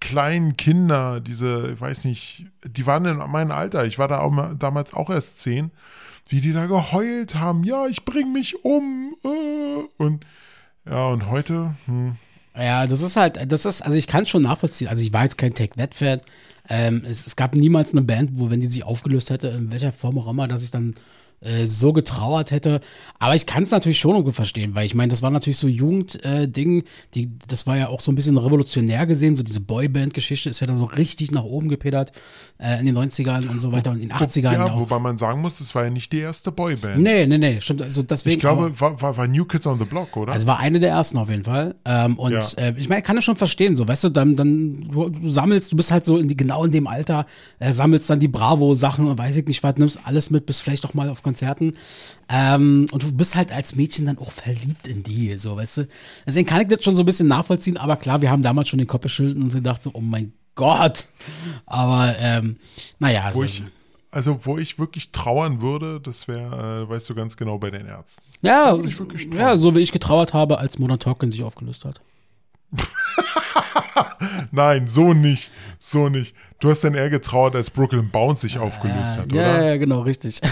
kleinen Kinder, diese, ich weiß nicht, die waren in meinem Alter. Ich war da auch mal, damals auch erst zehn, wie die da geheult haben. Ja, ich bring mich um. Äh, und ja, und heute, hm, ja, das ist halt, das ist, also ich kann es schon nachvollziehen. Also ich war jetzt kein Take That Fan. Ähm, es, es gab niemals eine Band, wo wenn die sich aufgelöst hätte, in welcher Form auch immer, dass ich dann äh, so getrauert hätte. Aber ich kann es natürlich schon irgendwo verstehen, weil ich meine, das war natürlich so Jugendding, äh, das war ja auch so ein bisschen revolutionär gesehen, so diese Boyband-Geschichte ist ja dann so richtig nach oben gepedert äh, in den 90ern und so weiter und in den 80ern ja, auch. wobei man sagen muss, das war ja nicht die erste Boyband. Nee, nee, nee, stimmt. Also deswegen, ich glaube, aber- war, war, war New Kids on the Block, oder? also war eine der ersten auf jeden Fall. Ähm, und Ja. äh, ich meine, ich kann das schon verstehen, so, weißt du, dann, dann du, du sammelst, du bist halt so in die, genau in dem Alter, äh, sammelst dann die Bravo-Sachen und weiß ich nicht was, nimmst alles mit, bist vielleicht auch mal auf Konzerten. Ähm, und du bist halt als Mädchen dann auch verliebt in die, so, weißt du. Deswegen kann ich das schon so ein bisschen nachvollziehen, aber klar, wir haben damals schon den Kopf geschüttelt und gedacht so, oh mein Gott. Aber ähm, naja, wo also, ich, also wo ich wirklich trauern würde, das wäre, äh, weißt du ganz genau, bei den Ärzten. ja, ja, so wie ich getrauert habe, als Modern Talking sich aufgelöst hat. Nein, so nicht, so nicht. Du hast dann eher getrauert, als Brooklyn Bounce sich aufgelöst hat, Ja, oder? ja, genau, richtig.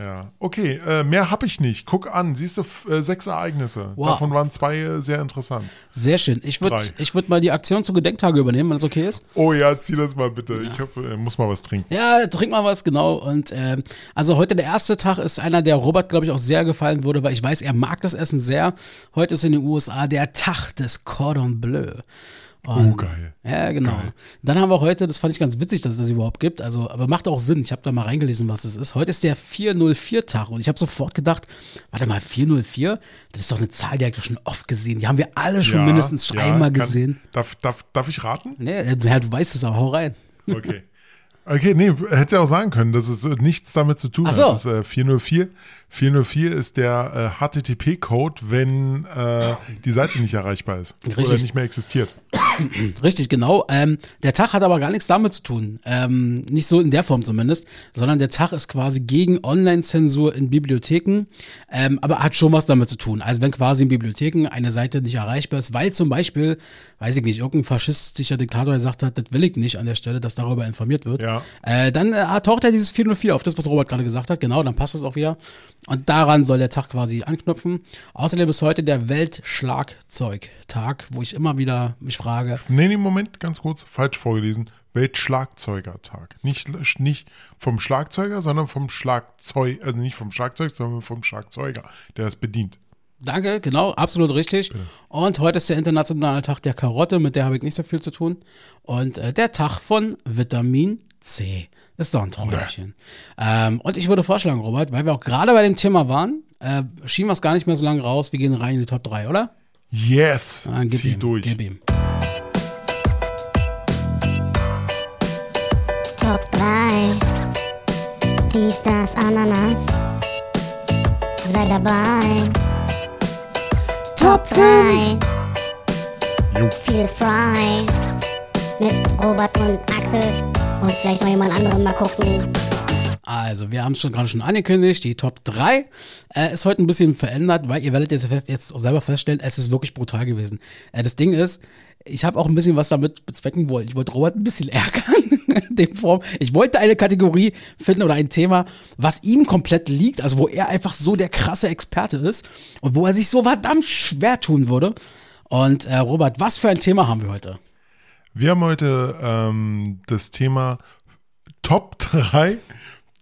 Ja. Okay, äh, mehr habe ich nicht. Guck an, siehst du, äh, sechs Ereignisse. Wow. Davon waren zwei äh, sehr interessant. Sehr schön. Ich würde ich würd mal die Aktion zu Gedenktage übernehmen, wenn das okay ist. Oh ja, zieh das mal bitte. Ich hab, äh, muss mal was trinken. Ja, trink mal was, genau. Und ähm, also heute der erste Tag ist einer, der Robert, glaube ich, auch sehr gefallen würde, weil ich weiß, er mag das Essen sehr. Heute ist in den USA der Tag des Cordon Bleu. Und, Oh, geil. Ja, genau. Dann haben wir heute, das fand ich ganz witzig, dass es das überhaupt gibt, also, aber macht auch Sinn. Ich habe da mal reingelesen, was es ist. Heute ist der 404-Tag und ich habe sofort gedacht, warte mal, 404? Das ist doch eine Zahl, die habe ich schon oft gesehen. Die haben wir alle schon Ja, mindestens ja, einmal kann- gesehen. Darf, darf, darf ich raten? Nee, ja, du weißt es, aber hau rein. Okay. Okay, nee, hätte ja auch sagen können, dass es nichts damit zu tun Ach so. hat. Das, äh, 404, 404 ist der äh, HTTP-Code, wenn äh, die Seite nicht erreichbar ist oder Richtig. nicht mehr existiert. Richtig, genau. Ähm, der Tag hat aber gar nichts damit zu tun. Ähm, nicht so in der Form zumindest, sondern der Tag ist quasi gegen Online-Zensur in Bibliotheken, ähm, aber hat schon was damit zu tun. Also wenn quasi in Bibliotheken eine Seite nicht erreichbar ist, weil zum Beispiel, weiß ich nicht, irgendein faschistischer Diktator gesagt hat, das will ich nicht an der Stelle, dass darüber informiert wird, Ja. äh, dann äh, taucht ja dieses 404 auf, das, was Robert gerade gesagt hat, genau, dann passt das auch wieder. Und daran soll der Tag quasi anknüpfen. Außerdem ist heute der Weltschlagzeugtag, wo ich immer wieder mich frage, Nee, nee, Moment, ganz kurz, falsch vorgelesen. Weltschlagzeugertag. Nicht, nicht vom Schlagzeuger, sondern vom Schlagzeug, also nicht vom Schlagzeug, sondern vom Schlagzeuger, der das bedient. Danke, genau, absolut richtig. Und heute ist der internationale Tag der Karotte, mit der habe ich nicht so viel zu tun. Und äh, der Tag von Vitamin C. Ist doch ein Träumchen. Ähm, und ich würde vorschlagen, Robert, weil wir auch gerade bei dem Thema waren, äh, schieben wir es gar nicht mehr so lange raus. Wir gehen rein in die Top 3, oder? Yes! Ah, Zieh ihm, durch. Gib ihm. Top 3. Dies, das, Ananas. Sei dabei. Top 5. Jo. Feel frei. Mit Robert und Axel. Und vielleicht noch jemand anderen mal gucken. Also, wir haben es schon gerade schon angekündigt, die Top 3 äh, ist heute ein bisschen verändert, weil ihr werdet jetzt, jetzt auch selber feststellen, es ist wirklich brutal gewesen. Äh, das Ding ist, ich habe auch ein bisschen was damit bezwecken wollen. Ich wollte Robert ein bisschen ärgern dem Form. Ich wollte eine Kategorie finden oder ein Thema, was ihm komplett liegt, also wo er einfach so der krasse Experte ist und wo er sich so verdammt schwer tun würde. Und äh, Robert, was für ein Thema haben wir heute? Wir haben heute ähm, das Thema Top 3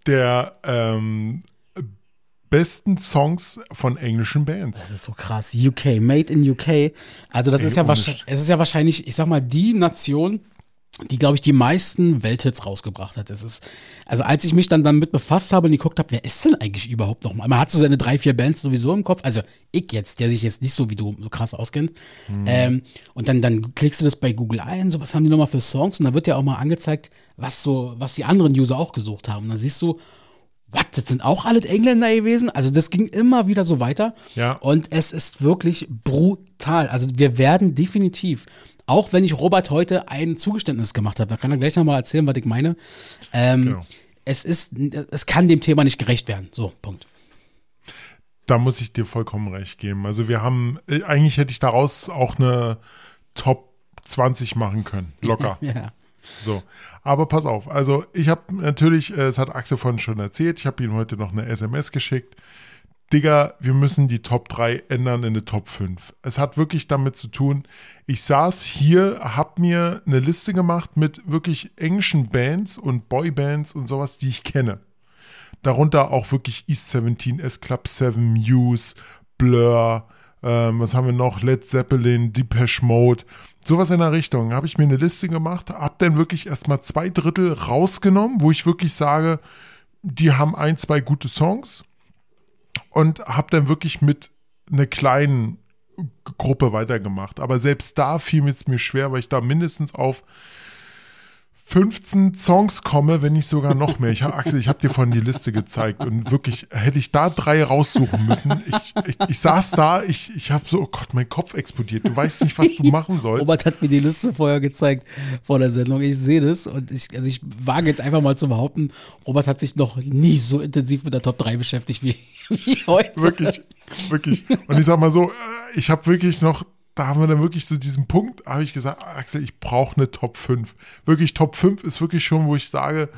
der ähm, besten Songs von englischen Bands. Das ist so krass. UK, made in UK. Also das Ey, ist ja wahrscheinlich, es ist ja wahrscheinlich, ich sag mal, die Nation, die, glaube ich, die meisten Welthits rausgebracht hat. Das ist, also als ich mich dann damit befasst habe und geguckt habe, wer ist denn eigentlich überhaupt noch mal? Man hat so seine drei, vier Bands sowieso im Kopf. Also ich jetzt, der sich jetzt nicht so wie du so krass auskennt. Ähm, und dann, dann klickst du das bei Google ein, so was haben die nochmal für Songs? Und da wird ja auch mal angezeigt, was so, was die anderen User auch gesucht haben. Und dann siehst du, was, das sind auch alle Engländer gewesen? Also das ging immer wieder so weiter. Ja. Und es ist wirklich brutal. Also wir werden definitiv, auch wenn ich Robert heute ein Zugeständnis gemacht habe, da kann er gleich nochmal erzählen, was ich meine. Ähm, Genau. Es ist, es kann dem Thema nicht gerecht werden. So, Punkt. Da muss ich dir vollkommen recht geben. Also wir haben, äh, eigentlich hätte ich daraus auch eine Top 20 machen können. Locker. Ja. So, aber pass auf. Also ich habe natürlich, äh, es hat Axel vorhin schon erzählt, ich habe ihm heute noch eine SMS geschickt. Digga, wir müssen die Top 3 ändern in eine Top 5. Es hat wirklich damit zu tun, ich saß hier, habe mir eine Liste gemacht mit wirklich englischen Bands und Boybands und sowas, die ich kenne. Darunter auch wirklich East 17, S-Club 7, Muse, Blur, ähm, was haben wir noch? Led Zeppelin, Depeche Mode. Sowas in der Richtung. Habe ich mir eine Liste gemacht, habe dann wirklich erstmal zwei Drittel rausgenommen, wo ich wirklich sage, die haben ein, zwei gute Songs und habe dann wirklich mit einer kleinen Gruppe weitergemacht. Aber selbst da fiel es mir schwer, weil ich da mindestens auf 15 Songs komme, wenn nicht sogar noch mehr. Ich hab, Axel, ich habe dir vorhin die Liste gezeigt und wirklich hätte ich da drei raussuchen müssen. Ich, ich, ich saß da, ich, ich habe so, oh Gott, mein Kopf explodiert. Du weißt nicht, was du machen sollst. Robert hat mir die Liste vorher gezeigt vor der Sendung. Ich sehe das und ich, also ich wage jetzt einfach mal zu behaupten, Robert hat sich noch nie so intensiv mit der Top 3 beschäftigt wie, wie heute. Wirklich, wirklich. Und ich sag mal so, ich habe wirklich noch da haben wir dann wirklich so diesen Punkt, habe ich gesagt, Axel, ich brauche eine Top 5. Wirklich Top 5 ist wirklich schon, wo ich sage,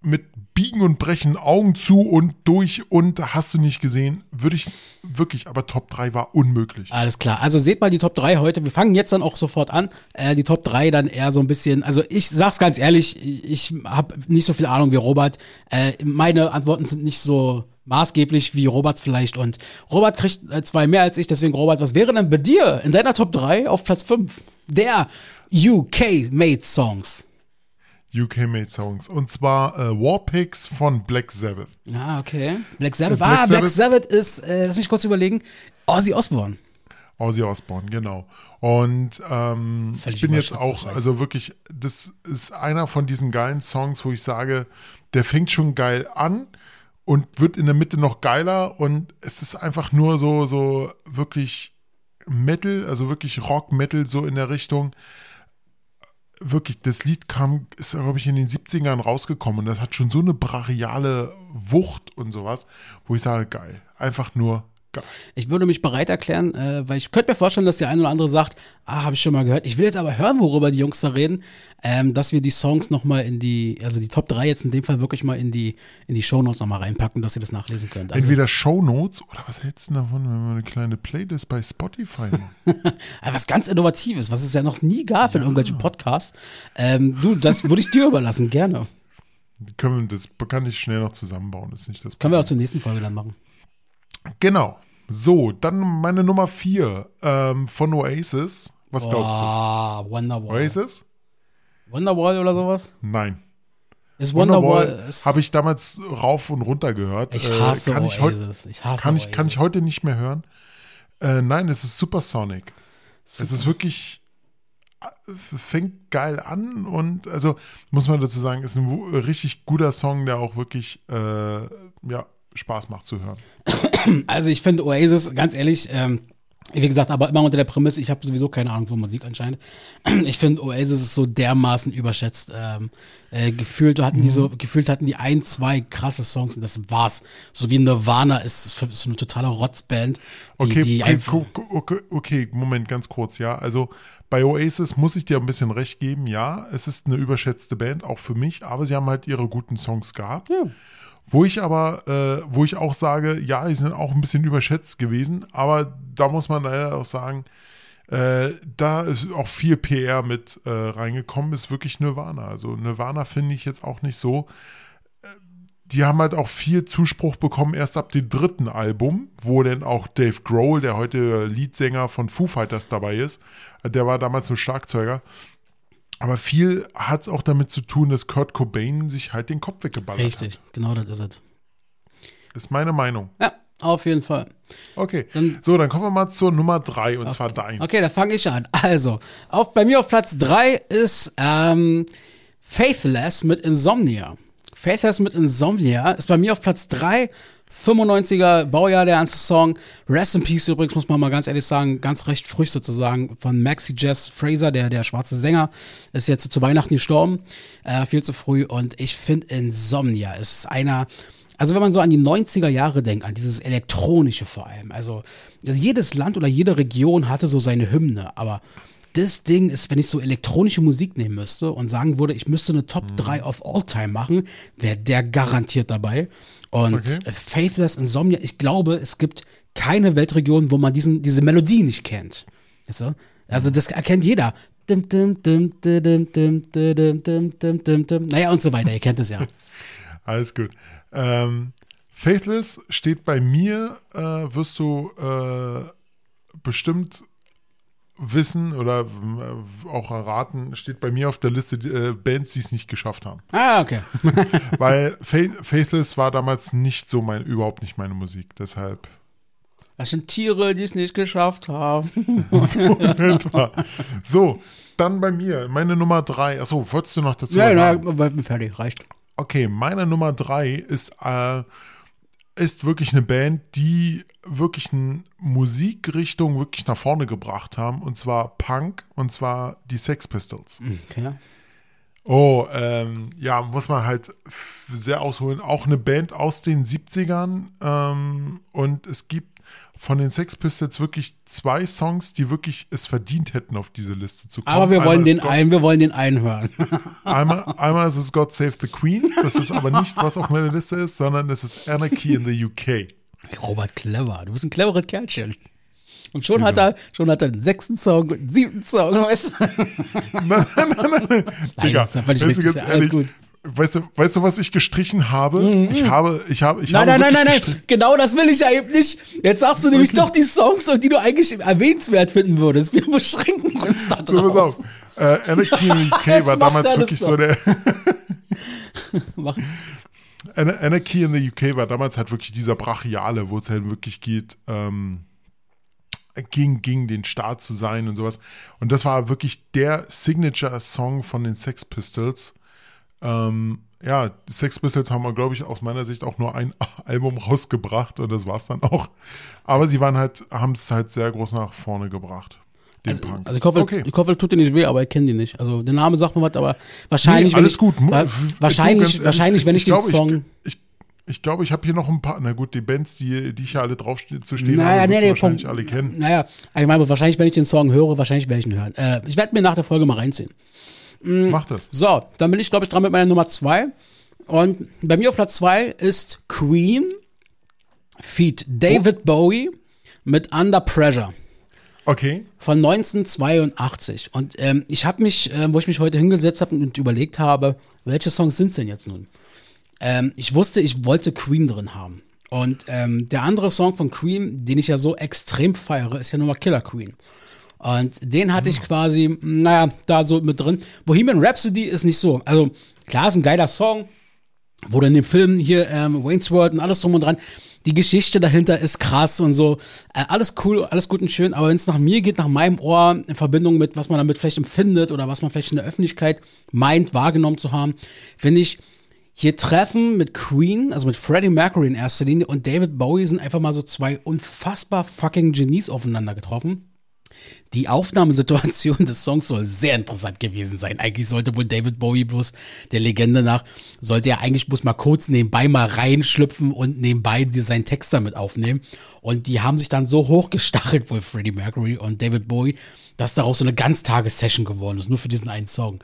mit Biegen und Brechen, Augen zu und durch und hast du nicht gesehen, würde ich wirklich, aber Top 3 war unmöglich. Alles klar. Also seht mal die Top 3 heute. Wir fangen jetzt dann auch sofort an. Äh, die Top 3 dann eher so ein bisschen, also ich sag's ganz ehrlich, ich habe nicht so viel Ahnung wie Robert. Äh, meine Antworten sind nicht so maßgeblich wie Roberts vielleicht. Und Robert kriegt äh, zwei mehr als ich, deswegen Robert, was wäre denn bei dir in deiner Top 3 auf Platz 5 der UK-Made Songs? UK-Made Songs. Und zwar äh, Warpix von Black Sabbath. Ah, okay. Black Sabbath. Äh, Black ah, Sabbath. Black Sabbath ist, äh, lass mich kurz überlegen, Ozzy Osbourne. Ozzy Osbourne, genau. Und ähm, ich bin jetzt auch, also wirklich, das ist einer von diesen geilen Songs, wo ich sage, der fängt schon geil an und wird in der Mitte noch geiler und es ist einfach nur so, so wirklich Metal, also wirklich Rock, Metal, so in der Richtung. Wirklich, das Lied kam, ist, glaube ich, in den 70ern rausgekommen und das hat schon so eine brachiale Wucht und sowas, wo ich sage, geil. Einfach nur Ich würde mich bereit erklären, äh, weil ich könnte mir vorstellen, dass der eine oder andere sagt, ah, habe ich schon mal gehört. Ich will jetzt aber hören, worüber die Jungs da reden, ähm, dass wir die Songs nochmal in die, also die Top 3 jetzt in dem Fall wirklich mal in die, in die Shownotes nochmal reinpacken, dass ihr das nachlesen könnt. Also, Entweder Shownotes oder was hältst du davon, wenn wir eine kleine Playlist bei Spotify machen? was ganz Innovatives, was es ja noch nie gab ja. in irgendwelchen Podcasts. Ähm, du, das würde ich dir überlassen, gerne. Können wir, das kann ich schnell noch zusammenbauen, das ist nicht das Problem. Können wir auch zur nächsten Folge dann machen. Genau. So, dann meine Nummer vier ähm, von Oasis. Was oh, glaubst du? Wonderwall. Oasis? Wonderwall oder sowas? Nein. Ist Wonderwall, Wonderwall habe ich damals rauf und runter gehört. Ich äh, hasse äh, kann Oasis. Ich, ich hasse kann Oasis. Ich, kann ich heute nicht mehr hören. Äh, nein, es ist Supersonic. Super. Es ist wirklich äh, fängt geil an und also muss man dazu sagen, ist ein richtig guter Song, der auch wirklich äh, ja Spaß macht zu hören. Also ich finde Oasis, ganz ehrlich, ähm, wie gesagt, aber immer unter der Prämisse, ich habe sowieso keine Ahnung von Musik anscheinend. Ich finde, Oasis ist so dermaßen überschätzt. Ähm, äh, gefühlt hatten die so, mhm. gefühlt hatten die ein, zwei krasse Songs und das war's. So wie Nirvana ist, ist so eine totale Rotzband. Die, okay, die okay, okay, okay, Moment, ganz kurz, ja. Also bei Oasis muss ich dir ein bisschen recht geben, ja. Es ist eine überschätzte Band, auch für mich, aber sie haben halt ihre guten Songs gehabt. Ja. Wo ich aber, äh, wo ich auch sage, ja, die sind auch ein bisschen überschätzt gewesen, aber da muss man leider auch sagen, äh, da ist auch viel PR mit äh, reingekommen, ist wirklich Nirvana. Also Nirvana finde ich jetzt auch nicht so. Äh, die haben halt auch viel Zuspruch bekommen, erst ab dem dritten Album, wo dann auch Dave Grohl, der heute Leadsänger von Foo Fighters dabei ist, der war damals ein Schlagzeuger, aber viel hat es auch damit zu tun, dass Kurt Cobain sich halt den Kopf weggeballert Richtig, hat. Richtig, genau das ist es. Ist meine Meinung. Ja, auf jeden Fall. Okay, dann, so, dann kommen wir mal zur Nummer drei und okay. zwar deins. Okay, da fange ich an. Also, auf, bei mir auf Platz drei ist ähm, Faithless mit Insomnia. Faithless mit Insomnia ist bei mir auf Platz drei 95er Baujahr, der ganze Song. Rest in Peace übrigens, muss man mal ganz ehrlich sagen, ganz recht früh sozusagen von Maxi Jess Fraser, der, der schwarze Sänger, ist jetzt zu Weihnachten gestorben, äh, viel zu früh. Und ich finde Insomnia ist einer, also wenn man so an die 90er Jahre denkt, an dieses Elektronische vor allem, also, also jedes Land oder jede Region hatte so seine Hymne, aber das Ding ist, wenn ich so elektronische Musik nehmen müsste und sagen würde, ich müsste eine Top 3 of All Time machen, wäre der garantiert dabei. Und okay. Faithless Insomnia, ich glaube, es gibt keine Weltregion, wo man diesen, diese Melodie nicht kennt. Weißt du? Also das erkennt jeder. Naja, und so weiter, ihr kennt es ja. Alles gut. Ähm, Faithless steht bei mir, äh, wirst du äh, bestimmt wissen oder äh, auch erraten, steht bei mir auf der Liste äh, Bands, die es nicht geschafft haben. Ah, okay. Weil Faith, Faithless war damals nicht so mein, überhaupt nicht meine Musik. Deshalb. Das sind Tiere, die es nicht geschafft haben. So, etwa. so, dann bei mir, meine Nummer drei. Achso, wolltest du noch dazu ja, sagen? fertig, reicht. Okay, meine Nummer drei ist, äh, ist wirklich eine Band, die wirklich eine Musikrichtung wirklich nach vorne gebracht haben. Und zwar Punk, und zwar die Sex Pistols. Okay. Oh, ähm, ja, muss man halt sehr ausholen. Auch eine Band aus den 70ern. Ähm, und es gibt von den Sex Pistols wirklich zwei Songs, die wirklich es verdient hätten, auf diese Liste zu kommen. Aber wir wollen Einmal den God- einen, wir wollen den einen hören. Einmal, einmal ist es God Save the Queen. Das ist aber nicht, was auf meiner Liste ist, sondern es ist Anarchy in the UK. Robert Clever, du bist ein cleveres Kerlchen. Und schon hat er, schon hat er den sechsten Song und den siebten Song, weißt du? Nein, nein, nein, nein. Digga, das ist ganz alles ehrlich, gut. Weißt du, weißt du, was ich gestrichen habe? Ich habe, ich habe, ich Nein, habe nein, nein, nein, nein. Genau das will ich ja eben nicht. Jetzt sagst du nämlich doch die Songs, die du eigentlich erwähnenswert finden würdest. Wir beschränken uns da So, pass drauf. auf. Äh, Anarchy in the UK Jetzt war damals wirklich so der. Anarchy in the UK war damals halt wirklich dieser Brachiale, wo es halt wirklich geht, ähm, gegen, gegen den Staat zu sein und sowas. Und das war wirklich der Signature-Song von den Sex Pistols. Ähm, ja, Sex Pistols haben, glaube ich, aus meiner Sicht auch nur ein Album rausgebracht und das war's dann auch. Aber sie waren halt, haben es halt sehr groß nach vorne gebracht. Den Punk. Also ich hoffe, okay. ich hoffe, tut dir nicht weh, aber ich kenne die nicht. Also der Name sagt mir was, aber wahrscheinlich, Nee, alles ich, gut. Wa- wahrscheinlich, ehrlich, wahrscheinlich, wenn ich, den glaube, Song, Ich, ich, ich glaube, ich habe hier noch ein paar, na gut, die Bands, die, die ich ja alle drauf zu stehen naja, habe, nee, nee, wahrscheinlich Punkt, alle kennen. naja, ich meine, wahrscheinlich, wenn ich den Song höre, wahrscheinlich werde ich ihn hören. Äh, ich werde mir nach der Folge mal reinziehen. Mach das. So, dann bin ich, glaube ich, dran mit meiner Nummer zwei. Und bei mir auf Platz zwei ist Queen feat. David Bowie mit Under Pressure Okay. von 1982. Und ähm, ich habe mich, äh, wo ich mich heute hingesetzt habe und überlegt habe, welche Songs sind denn jetzt nun? Ähm, ich wusste, ich wollte Queen drin haben. Und ähm, der andere Song von Queen, den ich ja so extrem feiere, ist ja nur mal Killer Queen. Und den hatte ich quasi, naja, da so mit drin. Bohemian Rhapsody ist nicht so. Also klar, ist ein geiler Song. Wurde in dem Film hier ähm, Wayne's World und alles drum und dran. Die Geschichte dahinter ist krass und so. Äh, alles cool, alles gut und schön. Aber wenn es nach mir geht, nach meinem Ohr, in Verbindung mit, was man damit vielleicht empfindet oder was man vielleicht in der Öffentlichkeit meint, wahrgenommen zu haben, finde ich, hier Treffen mit Queen, also mit Freddie Mercury in erster Linie und David Bowie sind einfach mal so zwei unfassbar fucking Genies aufeinander getroffen. Die Aufnahmesituation des Songs soll sehr interessant gewesen sein. Eigentlich sollte wohl David Bowie bloß der Legende nach, sollte er eigentlich bloß mal kurz nebenbei mal reinschlüpfen und nebenbei seinen Text damit aufnehmen. Und die haben sich dann so hochgestachelt, wohl Freddie Mercury und David Bowie, dass daraus so eine Ganztagessession geworden ist, nur für diesen einen Song.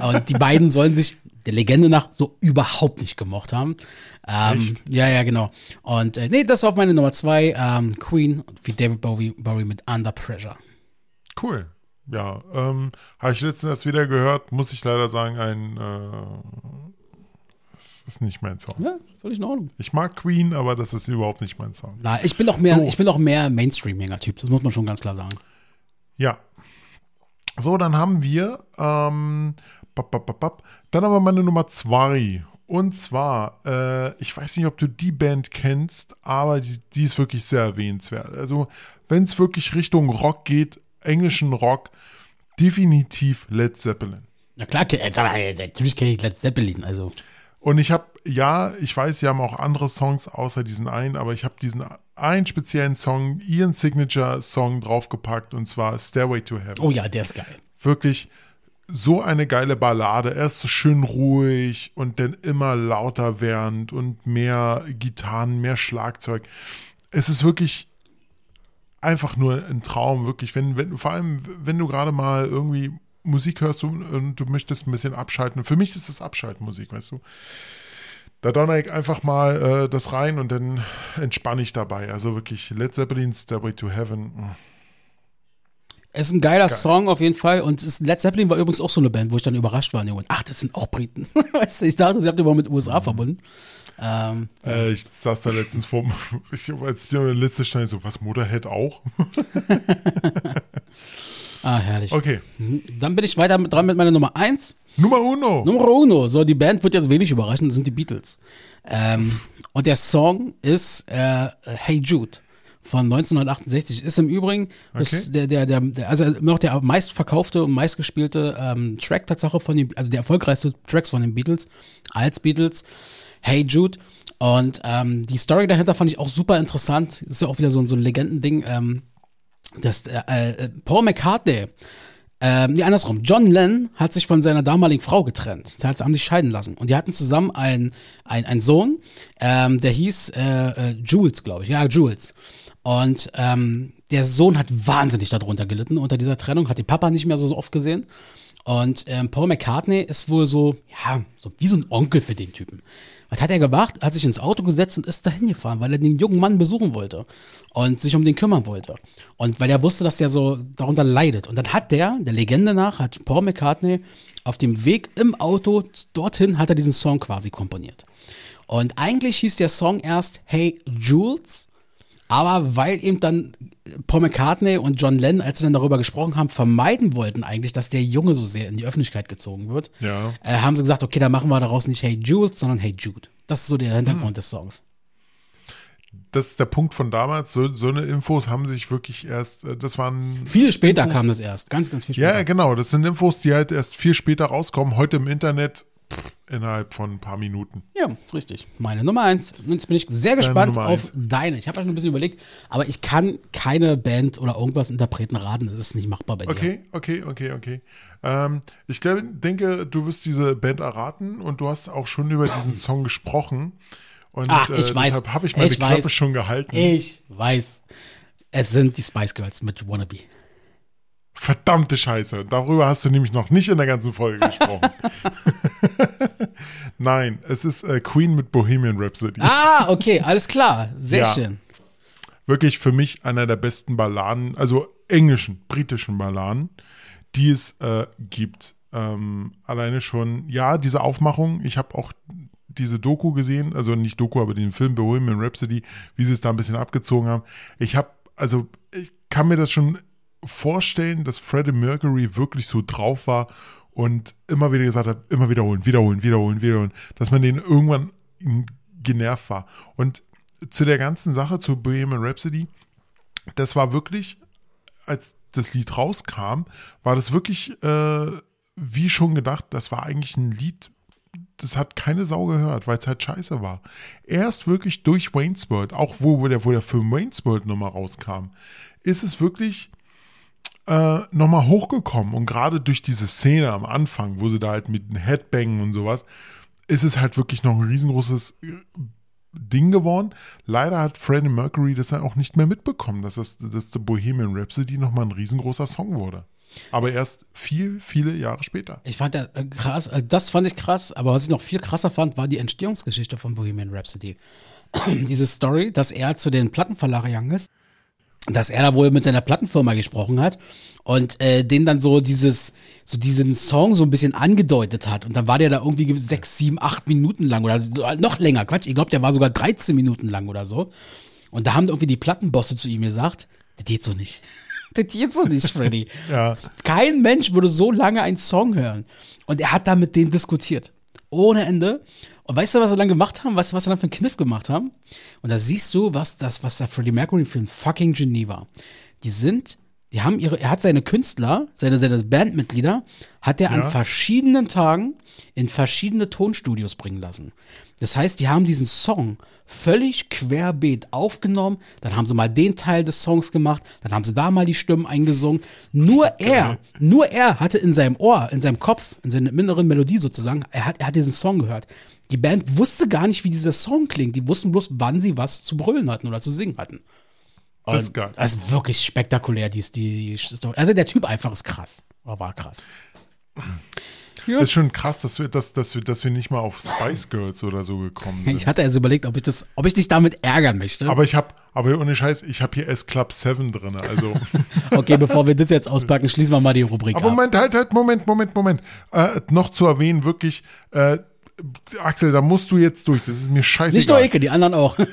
Und die beiden sollen sich der Legende nach so überhaupt nicht gemocht haben. Ähm, ja, ja, genau. Und äh, nee, das ist auf meine Nummer zwei. Ähm, Queen wie David Bowie, Bowie mit Under Pressure. Cool. Ja, ähm, habe ich letztens erst wieder gehört, muss ich leider sagen, ein, äh, das ist nicht mein Song. Ja, völlig in Ordnung. Ich mag Queen, aber das ist überhaupt nicht mein Song. Na, ich bin auch mehr, So. ich bin auch mehr Mainstream-Typ, das muss man schon ganz klar sagen. Ja. So, dann haben wir, ähm, bap, bap, bap, dann haben wir meine Nummer zwei. Und zwar, äh, ich weiß nicht, ob du die Band kennst, aber die, die ist wirklich sehr erwähnenswert. Also, wenn es wirklich Richtung Rock geht, englischen Rock, definitiv Led Zeppelin. Na klar, äh, natürlich kenne ich Led Zeppelin, also. Und ich habe, ja, ich weiß, sie haben auch andere Songs außer diesen einen, aber ich habe diesen einen speziellen Song, ihren Signature-Song draufgepackt und zwar Stairway to Heaven. Oh ja, der ist geil. wirklich so eine geile Ballade. Erst so schön ruhig und dann immer lauter werdend und mehr Gitarren, mehr Schlagzeug. Es ist wirklich einfach nur ein Traum, wirklich. Wenn, wenn, vor allem, wenn du gerade mal irgendwie Musik hörst und, und du möchtest ein bisschen abschalten. Für mich ist das Abschaltmusik, weißt du. Da donner ich einfach mal äh, das rein und dann entspanne ich dabei. Also wirklich Led Zeppelin, Stairway to Heaven. Mm. ist ein geiler Song auf jeden Fall. Und es ist, Led Zeppelin war übrigens auch so eine Band, wo ich dann überrascht war. Moment. Ach, das sind auch Briten. weißt du, ich dachte, sie habt immer mit USA verbunden. Ähm, Äh, ich saß da letztens vor, ich, als ich eine Liste stand, so, was, Motorhead auch? ah, herrlich. Okay. Mhm. Dann bin ich weiter mit, dran mit meiner Nummer 1. Nummer uno. Nummer uno. So, die Band wird jetzt wenig überraschen, das sind die Beatles. Ähm, und der Song ist äh, Hey Jude von 1968. Ist im Übrigen Okay. der, der, der, der, also noch der meistverkaufte und meistgespielte ähm, Track Tatsache von den, also der erfolgreichste Tracks von den Beatles als Beatles. Hey Jude. Und ähm, die Story dahinter fand ich auch super interessant. Ist ja auch wieder so, ein- so ein Legendending. Ähm, das, äh, äh, Paul McCartney, ähm, nee, andersrum. John Lennon hat sich von seiner damaligen Frau getrennt. Sie hat haben sich scheiden lassen. Und die hatten zusammen einen, einen, einen Sohn, ähm, der hieß äh, äh, Jules, glaube ich. Ja, Jules. Und ähm, der Sohn hat wahnsinnig darunter gelitten unter dieser Trennung, hat den Papa nicht mehr so, so oft gesehen. Und ähm, Paul McCartney ist wohl so, ja, so wie so ein Onkel für den Typen. Was hat er gemacht? Hat sich ins Auto gesetzt und ist dahin gefahren, weil er den jungen Mann besuchen wollte und sich um den kümmern wollte. Und weil er wusste, dass der so darunter leidet. Und dann hat der, der Legende nach, hat Paul McCartney auf dem Weg im Auto dorthin, hat er diesen Song quasi komponiert. Und eigentlich hieß der Song erst Hey Jules, aber weil eben dann Paul McCartney und John Lennon, als sie dann darüber gesprochen haben, vermeiden wollten eigentlich, dass der Junge so sehr in die Öffentlichkeit gezogen wird, Ja. äh, haben sie gesagt, okay, dann machen wir daraus nicht Hey Jules, sondern Hey Jude. Das ist so der Hintergrund des Songs. Das ist der Punkt von damals. So, so eine Infos haben sich wirklich erst, äh, das waren. Viel später Infos, kam das erst, ganz, ganz viel später. Ja, genau. Das sind Infos, die halt erst viel später rauskommen. Heute im Internet pff, innerhalb von ein paar Minuten. Ja, richtig. Meine Nummer eins. Jetzt bin ich sehr gespannt auf deine. Ich habe ja schon ein bisschen überlegt, aber ich kann keine Band oder irgendwas Interpreten raten. Das ist nicht machbar bei dir. Okay, okay, okay, okay. Ähm, ich glaub, denke, du wirst diese Band erraten und du hast auch schon über diesen Song gesprochen. Und Ach, ich äh, weiß. deshalb habe ich meine Ich Klappe weiß. schon gehalten. Ich weiß. Es sind die Spice Girls mit Wannabe. Verdammte Scheiße. Darüber hast du nämlich noch nicht in der ganzen Folge gesprochen. Nein, es ist äh, Queen mit Bohemian Rhapsody. Ah, okay, alles klar. Sehr Ja. schön. Wirklich für mich einer der besten Balladen, also englischen, britischen Balladen, die es äh, gibt. Ähm, alleine schon, ja, diese Aufmachung, ich habe auch diese Doku gesehen, also nicht Doku, aber den Film Bohemian Rhapsody, wie sie es da ein bisschen abgezogen haben. Ich habe, also ich kann mir das schon vorstellen, dass Freddie Mercury wirklich so drauf war und immer wieder gesagt hat, immer wiederholen, wiederholen, wiederholen, wiederholen, dass man den irgendwann genervt war. Und zu der ganzen Sache, zu Bohemian Rhapsody, das war wirklich, als das Lied rauskam, war das wirklich, äh, wie schon gedacht, das war eigentlich ein Lied, das hat keine Sau gehört, weil es halt scheiße war. Erst wirklich durch Wayne's World, auch wo, wo, der, wo der Film Wayne's World nochmal rauskam, ist es wirklich äh, nochmal hochgekommen. Und gerade durch diese Szene am Anfang, wo sie da halt mit dem Headbangen und sowas, ist es halt wirklich noch ein riesengroßes äh, Ding geworden. Leider hat Freddie Mercury das dann auch nicht mehr mitbekommen, dass das dass der Bohemian Rhapsody nochmal ein riesengroßer Song wurde. Aber erst viel, viele Jahre später. Ich fand ja äh, krass, äh, das fand ich krass, aber was ich noch viel krasser fand, war die Entstehungsgeschichte von Bohemian Rhapsody. Diese Story, dass er zu den Plattenverlag gegangen ist, dass er da wohl mit seiner Plattenfirma gesprochen hat und äh, den dann so dieses, so diesen Song so ein bisschen angedeutet hat. Und dann war der da irgendwie sechs, sieben, acht Minuten lang oder so- noch länger, Quatsch. Ich glaube, der war sogar 13 Minuten lang oder so. Und da haben irgendwie die Plattenbosse zu ihm gesagt, das geht so nicht. das geht so nicht, Freddy. Ja. Kein Mensch würde so lange einen Song hören. Und er hat da mit denen diskutiert. Ohne Ende. Und weißt du, was sie dann gemacht haben? Weißt du, was sie dann für einen Kniff gemacht haben? Und da siehst du, was das, was da Freddie Mercury für ein fucking Genie war. Die sind, die haben ihre, er hat seine Künstler, seine, seine Bandmitglieder, hat er an Ja. verschiedenen Tagen in verschiedene Tonstudios bringen lassen. Das heißt, die haben diesen Song völlig querbeet aufgenommen, dann haben sie mal den Teil des Songs gemacht, dann haben sie da mal die Stimmen eingesungen. Nur er, nur er hatte in seinem Ohr, in seinem Kopf, in seiner inneren Melodie sozusagen, er hat, er hat diesen Song gehört. Die Band wusste gar nicht, wie dieser Song klingt. Die wussten bloß, wann sie was zu brüllen hatten oder zu singen hatten. Das ist Und geil. Das ist wirklich spektakulär, die, die, Story. Also der Typ einfach ist krass. Aber war krass. Ja. Das ist schon krass, dass wir, dass, dass, wir, dass wir nicht mal auf Spice Girls oder so gekommen sind. Ich hatte also überlegt, ob ich, das, ob ich dich damit ärgern möchte. aber ich habe, aber ohne Scheiß, ich habe hier S Club 7 drin. Also, okay, bevor wir das jetzt auspacken, schließen wir mal die Rubrik aber ab. Moment, halt, halt, Moment, Moment, Moment. Äh, noch zu erwähnen, wirklich, äh, Axel, da musst du jetzt durch. Das ist mir scheißegal. Nicht nur Ecke, die anderen auch.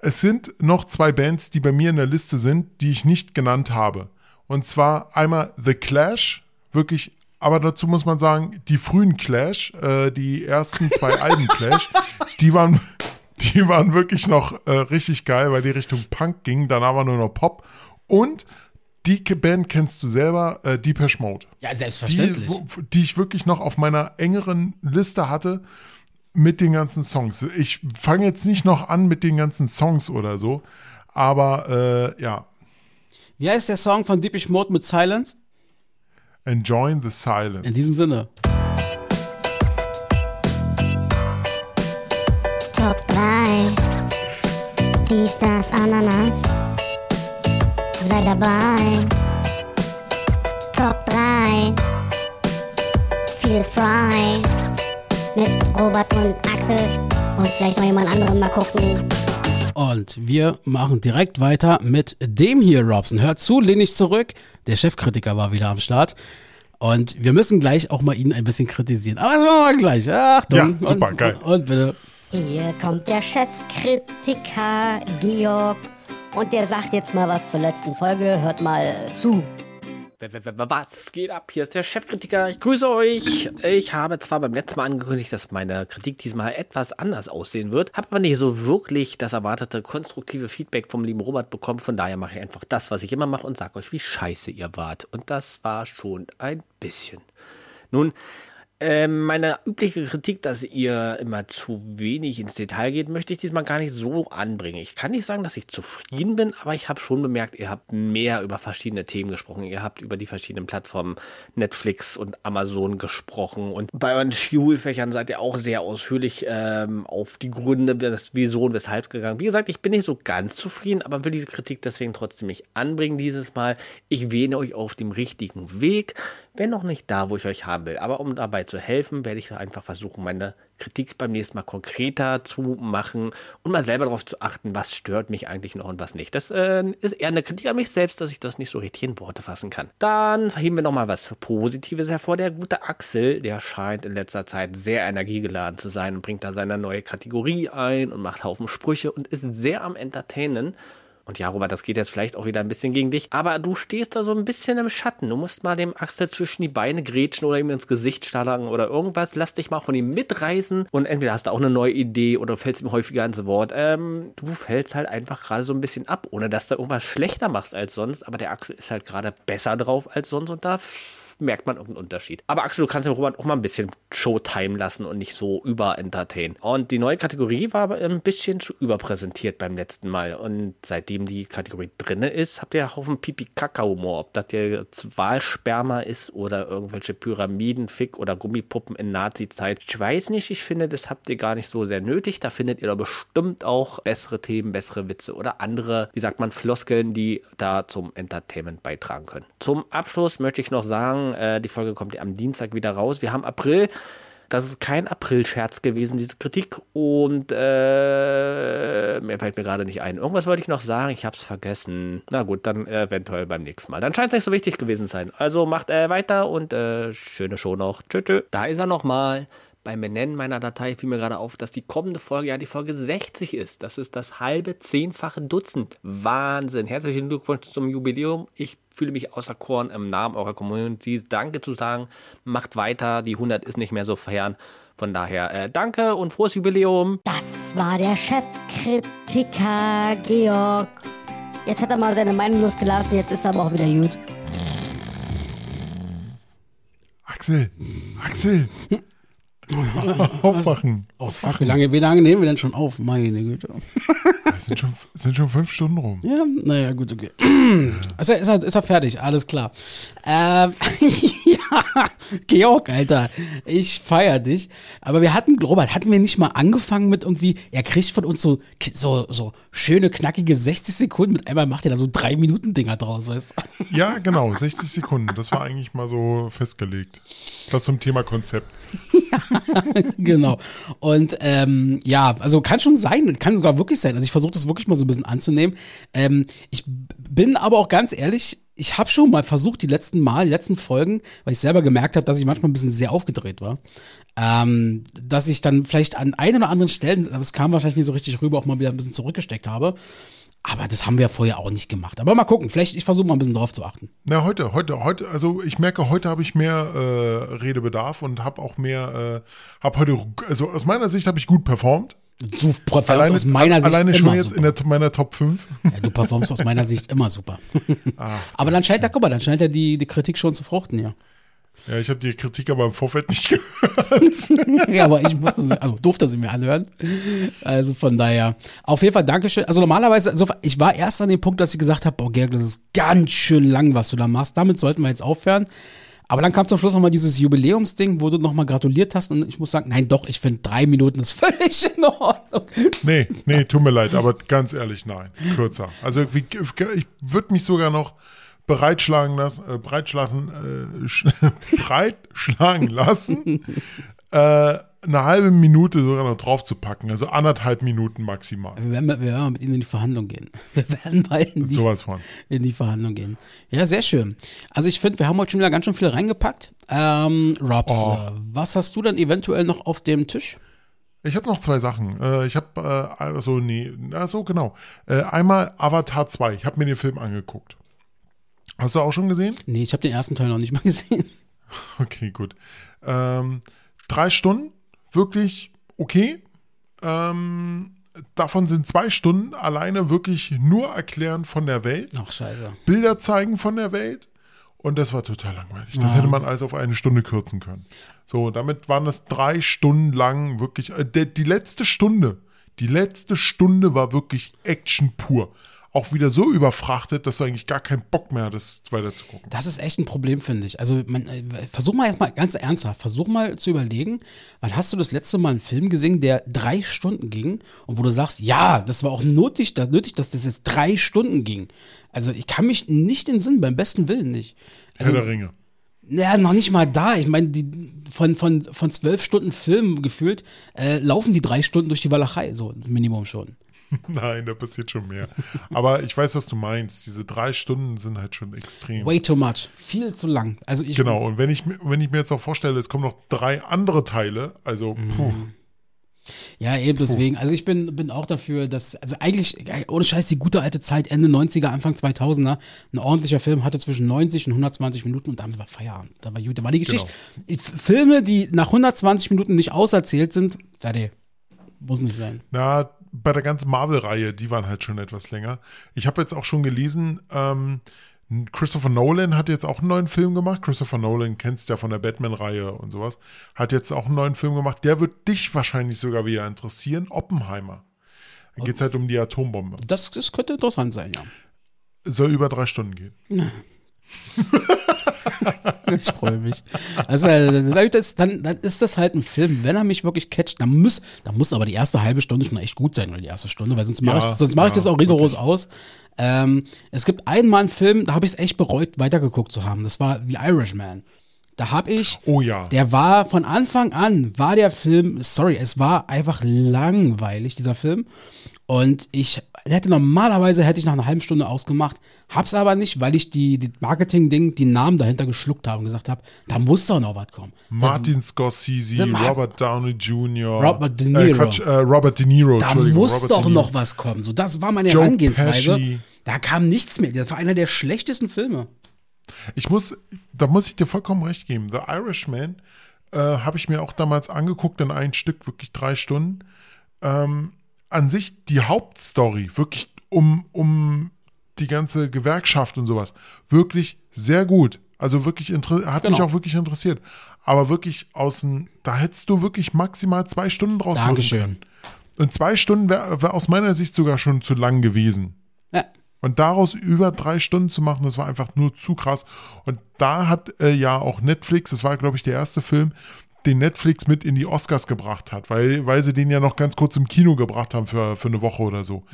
Es sind noch zwei Bands, die bei mir in der Liste sind, die ich nicht genannt habe. Und zwar einmal The Clash, wirklich, aber dazu muss man sagen, die frühen Clash, äh, die ersten zwei Alben Clash, die waren, die waren wirklich noch äh, richtig geil, weil die Richtung Punk ging, danach war nur noch Pop. Und die Band kennst du selber, äh, Depeche Mode. Ja, Die, selbstverständlich. wo- die ich wirklich noch auf meiner engeren Liste hatte mit den ganzen Songs. Ich fange jetzt nicht noch an mit den ganzen Songs oder so, aber äh, ja, Wie heißt der Song von Deepish Mode mit Silence? enjoying the silence. In diesem Sinne. Top 3. Dies, das, Ananas. Sei dabei. Top 3. Feel frei. Mit Robert und Axel. Und vielleicht noch jemand anderen mal gucken. Und wir machen direkt weiter mit dem hier, Robson. Hört zu, lehn dich zurück. Der Chefkritiker war wieder am Start. Und wir müssen gleich auch mal ihn ein bisschen kritisieren. Aber das machen wir gleich. Achtung. Ja, super, und, geil. Und bitte. Hier kommt der Chefkritiker Georg und der sagt jetzt mal was zur letzten Folge. Hört mal zu. Was geht ab? Hier ist der Chefkritiker. Ich grüße euch. Ich habe zwar beim letzten Mal angekündigt, dass meine Kritik diesmal etwas anders aussehen wird, habe aber nicht so wirklich das erwartete konstruktive Feedback vom lieben Robert bekommen. Von daher mache ich einfach das, was ich immer mache und sage euch, wie scheiße ihr wart. Und das war schon ein bisschen. Nun, ähm, meine übliche Kritik, dass ihr immer zu wenig ins Detail geht, möchte ich diesmal gar nicht so anbringen. Ich kann nicht sagen, dass ich zufrieden bin, aber ich habe schon bemerkt, ihr habt mehr über verschiedene Themen gesprochen. Ihr habt über die verschiedenen Plattformen Netflix und Amazon gesprochen und bei euren Schulfächern seid ihr auch sehr ausführlich ähm, auf die Gründe, das Wieso und Weshalb gegangen. Wie gesagt, ich bin nicht so ganz zufrieden, aber will diese Kritik deswegen trotzdem nicht anbringen dieses Mal. Ich wähne euch auf dem richtigen Weg wenn noch nicht da, wo ich euch haben will. Aber um dabei zu helfen, werde ich einfach versuchen, meine Kritik beim nächsten Mal konkreter zu machen und mal selber darauf zu achten, was stört mich eigentlich noch und was nicht. Das äh, ist eher eine Kritik an mich selbst, dass ich das nicht so richtig in Worte fassen kann. Dann heben wir nochmal was Positives hervor. Der gute Axel, der scheint in letzter Zeit sehr energiegeladen zu sein und bringt da seine neue Kategorie ein und macht Haufen Sprüche und ist sehr am Entertainen. Und ja, Robert, das geht jetzt vielleicht auch wieder ein bisschen gegen dich, aber du stehst da so ein bisschen im Schatten. Du musst mal dem Axel zwischen die Beine grätschen oder ihm ins Gesicht schlagen oder irgendwas. Lass dich mal von ihm mitreißen und entweder hast du auch eine neue Idee oder fällst ihm häufiger ins Wort. Ähm, du fällst halt einfach gerade so ein bisschen ab, ohne dass du irgendwas schlechter machst als sonst. Aber der Axel ist halt gerade besser drauf als sonst und da merkt man irgendeinen Unterschied. Aber Axel, du kannst dem Robert auch mal ein bisschen Showtime lassen und nicht so überentertain. Und die neue Kategorie war aber ein bisschen zu überpräsentiert beim letzten Mal. Und seitdem die Kategorie drinne ist, habt ihr einen Haufen Pipi-Kaka-Humor. Ob das jetzt Wahlsperma ist oder irgendwelche Pyramiden, Fick oder Gummipuppen in Nazi-Zeit. Ich weiß nicht, ich finde, das habt ihr gar nicht so sehr nötig. Da findet ihr doch bestimmt auch bessere Themen, bessere Witze oder andere, wie sagt man, Floskeln, die da zum Entertainment beitragen können. Zum Abschluss möchte ich noch sagen, äh, die Folge kommt ja am Dienstag wieder raus. Wir haben April. Das ist kein April-Scherz gewesen, diese Kritik. Und äh, mir fällt mir gerade nicht ein. Irgendwas wollte ich noch sagen, ich habe es vergessen. Na gut, dann äh, eventuell beim nächsten Mal. Dann scheint es nicht so wichtig gewesen zu sein. Also macht äh, weiter und äh, schöne Show noch. Tschö, tschö. Da ist er nochmal. Beim Benennen meiner Datei fiel mir gerade auf, dass die kommende Folge ja die Folge 60 ist. Das ist das halbe, zehnfache Dutzend. Wahnsinn. Herzlichen Glückwunsch zum Jubiläum. Ich fühle mich auserkoren, im Namen eurer Community Danke zu sagen. Macht weiter. Die 100 ist nicht mehr so fern. Von daher äh, danke und frohes Jubiläum. Das war der Chefkritiker Georg. Jetzt hat er mal seine Meinung losgelassen, jetzt ist er aber auch wieder gut. Axel, Axel. Aufwachen. Fuck, wie lange, wie lange nehmen wir denn schon auf? Meine Güte. es sind schon, sind schon fünf Stunden rum. Ja, naja, gut, okay. Also ist er, ist er fertig, alles klar. Ähm, ja, Georg, Alter, ich feier dich. Aber wir hatten, Robert, hatten wir nicht mal angefangen mit irgendwie, er kriegt von uns so, so, so schöne, knackige 60 Sekunden, mit einmal macht er da so drei Minuten Dinger draus, weißt du? Ja, genau, 60 Sekunden. Das war eigentlich mal so festgelegt. Das zum Thema Konzept. genau. Und ähm, ja, also kann schon sein, kann sogar wirklich sein. Also ich versuche das wirklich mal so ein bisschen anzunehmen. Ähm, ich bin aber auch ganz ehrlich, ich habe schon mal versucht, die letzten Mal, die letzten Folgen, weil ich selber gemerkt habe, dass ich manchmal ein bisschen sehr aufgedreht war, ähm, dass ich dann vielleicht an ein oder anderen Stellen, aber es kam wahrscheinlich nicht so richtig rüber, auch mal wieder ein bisschen zurückgesteckt habe. Aber das haben wir vorher auch nicht gemacht. Aber mal gucken, vielleicht, ich versuche mal ein bisschen drauf zu achten. Na, heute, heute, heute, also ich merke, heute habe ich mehr äh, Redebedarf und habe auch mehr, äh, habe heute, also aus meiner Sicht habe ich gut performt. Du performst aus meiner Sicht alleine schon immer jetzt super. in der, meiner Top 5. Ja, du performst aus meiner Sicht immer super. aber dann scheint ja, guck mal, dann scheint ja die, die Kritik schon zu fruchten, ja. Ja, ich habe die Kritik aber im Vorfeld nicht gehört. ja, aber ich musste sie, also durfte sie mir anhören. Also von daher. Auf jeden Fall Dankeschön. Also normalerweise, also ich war erst an dem Punkt, dass ich gesagt habe, boah, Gerg, das ist ganz schön lang, was du da machst. Damit sollten wir jetzt aufhören. Aber dann kam zum Schluss nochmal dieses Jubiläumsding, wo du nochmal gratuliert hast und ich muss sagen, nein, doch, ich finde drei Minuten ist völlig in Ordnung. Nee, nee, tut mir leid, aber ganz ehrlich, nein, kürzer. Also ich würde mich sogar noch bereitschlagen lassen, äh, breitschlassen, äh, sch- breitschlagen lassen, äh, eine halbe Minute sogar noch drauf zu packen, also anderthalb Minuten maximal. Wir werden, wir werden mal mit ihnen in die Verhandlung gehen. Wir werden mal in die, Sowas von. in die Verhandlung gehen. Ja, sehr schön. Also ich finde, wir haben heute schon wieder ganz schön viel reingepackt. Ähm, Robs, Oh. äh, was hast du dann eventuell noch auf dem Tisch? Ich habe noch zwei Sachen. Äh, ich habe, äh, also nee, na so genau. Äh, einmal Avatar 2. Ich habe mir den Film angeguckt. Hast du auch schon gesehen? Nee, ich habe den ersten Teil noch nicht mal gesehen. Okay, gut. Ähm, drei Stunden, wirklich okay. Ähm, davon sind zwei Stunden alleine wirklich nur erklären von der Welt, Ach, scheiße. Bilder zeigen von der Welt. Und das war total langweilig. Das Ah. hätte man alles auf eine Stunde kürzen können. So, damit waren das drei Stunden lang wirklich. Äh, die letzte Stunde, die letzte Stunde war wirklich Action pur. Auch wieder so überfrachtet, dass du eigentlich gar keinen Bock mehr hattest, weiter zu gucken. Das ist echt ein Problem, finde ich. Also man, äh, versuch mal erstmal ganz ernsthaft, versuch mal zu überlegen, wann hast du das letzte Mal einen Film gesehen, der drei Stunden ging und wo du sagst, ja, das war auch nötig, nötig dass das jetzt drei Stunden ging. Also ich kann mich nicht in den Sinn, beim besten Willen nicht. Also, Herr der Ringe. Ja, noch nicht mal da. Ich meine, die von, von, von zwölf Stunden Film gefühlt äh, laufen die drei Stunden durch die Walachei, so Minimum schon. Nein, da passiert schon mehr. Aber ich weiß, was du meinst. Diese drei Stunden sind halt schon extrem. Way too much. Viel zu lang. Also ich, Genau, und wenn ich, mir- wenn ich mir jetzt auch vorstelle, es kommen noch drei andere Teile, also puh, Ja, eben deswegen. Also ich bin, bin auch dafür, dass, also eigentlich, äh, ohne Scheiß, die gute alte Zeit, Ende 90er, Anfang 2000er, ein ordentlicher Film hatte zwischen 90 und 120 Minuten und damit war Feierabend. Da war gut, da war die Geschichte. F- Filme, die nach 120 Minuten nicht auserzählt sind, fertig. Muss nicht sein. na, bei der ganzen Marvel-Reihe, die waren halt schon etwas länger. Ich habe jetzt auch schon gelesen, ähm, Christopher Nolan hat jetzt auch einen neuen Film gemacht. Christopher Nolan kennst du ja von der Batman-Reihe und sowas. Hat jetzt auch einen neuen Film gemacht. Der wird dich wahrscheinlich sogar wieder interessieren. Oppenheimer. Da geht es halt um die Atombombe. Das, das könnte interessant sein, ja. Soll über drei Stunden gehen. Ich freue mich. Also, äh, dann, dann ist das halt ein Film, wenn er mich wirklich catcht, dann muss, dann muss aber die erste halbe Stunde schon echt gut sein, oder die erste Stunde, weil sonst mache Ja, ich, sonst mache ich ja, das auch rigoros aus. Ähm, es gibt einmal einen Film, da habe ich es echt bereut, weitergeguckt zu haben. Das war The Irishman. Da habe ich, Oh ja. der war von Anfang an, war der Film, sorry, es war einfach langweilig, dieser Film. Und ich hätte normalerweise hätte ich nach einer halben Stunde ausgemacht, hab's aber nicht, weil ich die, die Marketing-Ding, die Namen dahinter geschluckt habe und gesagt habe, da muss doch noch was kommen. Martin Scorsese, The Mar- Robert Downey Jr. Robert De Äh, Niro. Quatsch, äh, Robert De Niro, Da muss Robert doch noch was kommen. So, das war meine Joe Herangehensweise. Pesci. Da kam nichts mehr. Das war einer der schlechtesten Filme. Ich muss, da muss ich dir vollkommen recht geben. The Irishman äh, habe ich mir auch damals angeguckt in ein Stück, wirklich drei Stunden. Ähm, an sich die Hauptstory, wirklich um, um die ganze Gewerkschaft und sowas, wirklich sehr gut. Also wirklich hat mich Genau. auch wirklich interessiert. Aber wirklich außen, da hättest du wirklich maximal zwei Stunden draus machen Dankeschön. können. Und zwei Stunden wäre wär aus meiner Sicht sogar schon zu lang gewesen. Ja. Und daraus über drei Stunden zu machen, das war einfach nur zu krass. Und da hat äh, ja auch Netflix, das war, glaube ich, der erste Film, den Netflix mit in die Oscars gebracht hat, weil, weil sie den ja noch ganz kurz im Kino gebracht haben für, für eine Woche oder so.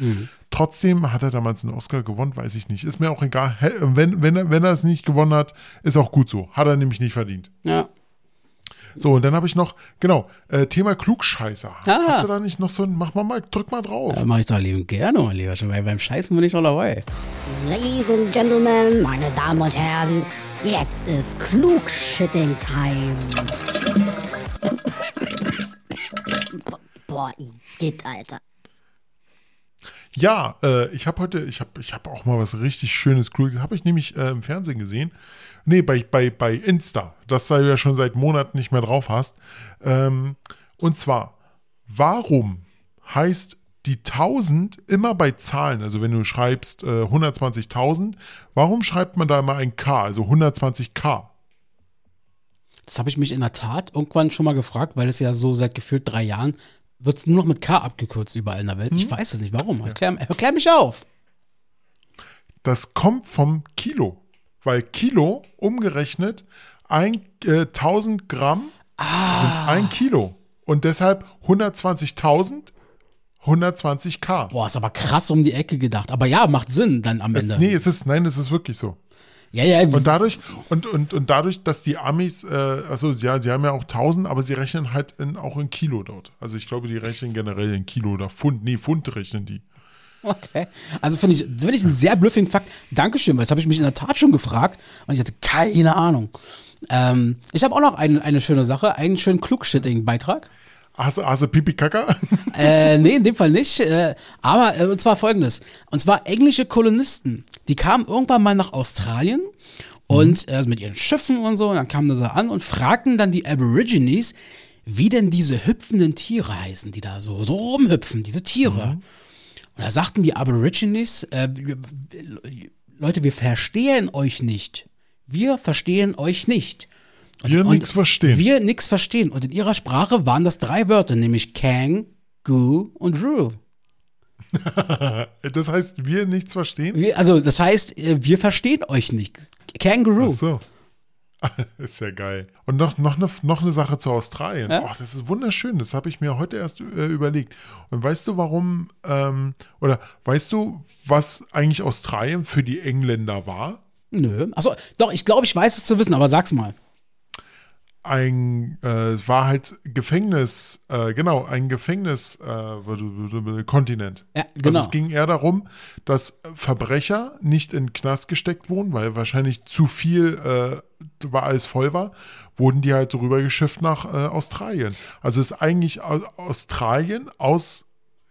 Trotzdem hat er damals einen Oscar gewonnen, weiß ich nicht. Ist mir auch egal. Wenn, wenn, er- wenn er es nicht gewonnen hat, ist auch gut so. Hat er nämlich nicht verdient. Ja. So, und dann habe ich noch, genau, äh, Thema Klugscheißer. Ah. Hast du da nicht noch so ein, mach mal mal, drück mal drauf. Ja, mach ich doch lieben gerne, mein Lieber. Schon, weil beim Scheißen bin ich doch dabei. Ladies and Gentlemen, meine Damen und Herren, jetzt ist Klugshitting Time. Boah, Igitt, Alter. Ja, äh, ich habe heute, ich habe ich hab auch mal was richtig Schönes, Kluges, habe ich nämlich äh, im Fernsehen gesehen. Nee, bei, bei, bei Insta, das du ja schon seit Monaten nicht mehr drauf hast. Ähm, und zwar, warum heißt die 1000 immer bei Zahlen, also wenn du schreibst äh, 120.000, warum schreibt man da immer ein K, also 120k? Das habe ich mich in der Tat irgendwann schon mal gefragt, weil es ja so seit gefühlt drei Jahren wird es nur noch mit K abgekürzt überall in der Welt. Ich weiß es nicht, warum. Erklär, erklär mich auf. Das kommt vom Kilo, weil Kilo umgerechnet ein, äh, 1000 Gramm sind ein Kilo und deshalb 120.000 120k. Boah, ist aber krass um die Ecke gedacht. Aber ja, macht Sinn dann am Ende. Nee, es ist, nein, es ist wirklich so. Ja, ja, Und dadurch, und, und, und dadurch, dass die Amis, äh, also ja, sie haben ja auch 1000, aber sie rechnen halt in, auch in Kilo dort. Also ich glaube, die rechnen generell in Kilo oder Pfund. Nee, Pfund rechnen die. Okay. Also finde ich, finde ich einen sehr bluffigen Fakt. Dankeschön, weil das habe ich mich in der Tat schon gefragt und ich hatte keine Ahnung. Ähm, ich habe auch noch eine, eine schöne Sache, einen schönen Klugschitting-Beitrag. Hast, hast du Pipi Kaka? äh, nee, in dem Fall nicht. Äh, aber äh, und zwar folgendes. Und zwar englische Kolonisten. Die kamen irgendwann mal nach Australien und äh, mit ihren Schiffen und so. Und dann kamen sie an und fragten dann die Aborigines, wie denn diese hüpfenden Tiere heißen, die da so, so rumhüpfen, diese Tiere. Und da sagten die Aborigines, äh, Leute, wir verstehen euch nicht. Wir verstehen euch nicht. Wir nix verstehen. Wir nix verstehen. Und in ihrer Sprache waren das drei Wörter, nämlich Kang, Goo und Drew. das heißt, wir nichts verstehen? Wir, also, das heißt, äh, wir verstehen euch nicht. Kangaroo. Ach so. Ist ja geil. Und noch, noch, eine, noch eine Sache zu Australien. Ja? Oh, das ist wunderschön. Das habe ich mir heute erst äh, überlegt. Und weißt du, warum, ähm, oder weißt du, was eigentlich Australien für die Engländer war? Nö. Achso, doch, ich glaube, ich weiß es zu wissen, aber sag's mal. Ein, äh, war halt Gefängnis, äh, genau, ein Gefängnis, äh, Kontinent. Ja, genau. Also es ging eher darum, dass Verbrecher nicht in Knast gesteckt wurden, weil wahrscheinlich zu viel, äh, war alles voll war, wurden die halt so rübergeschifft nach äh, Australien. Also ist eigentlich Au- Australien aus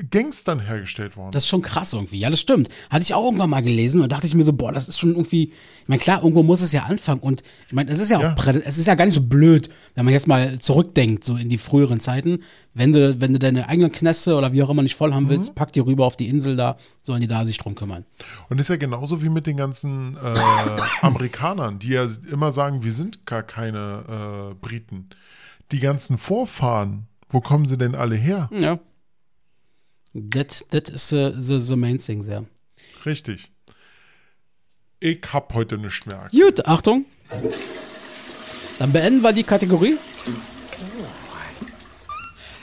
Gangstern hergestellt worden. Das ist schon krass irgendwie. Ja, das stimmt. Hatte ich auch irgendwann mal gelesen und dachte ich mir so, boah, das ist schon irgendwie. Ich meine, klar, irgendwo muss es ja anfangen. Und ich meine, es ist ja auch Ja. prä- es ist ja gar nicht so blöd, wenn man jetzt mal zurückdenkt, so in die früheren Zeiten. Wenn du, wenn du deine eigenen Knäste oder wie auch immer nicht voll haben willst, pack die rüber auf die Insel da, sollen die da sich drum kümmern. Und ist ja genauso wie mit den ganzen äh, Amerikanern, die ja immer sagen, wir sind gar keine äh, Briten. Die ganzen Vorfahren, wo kommen sie denn alle her? Ja. That, that is the, the, the main thing there. Richtig. Ich hab heute nichts mehr. Gut, Achtung. Dann beenden wir die Kategorie.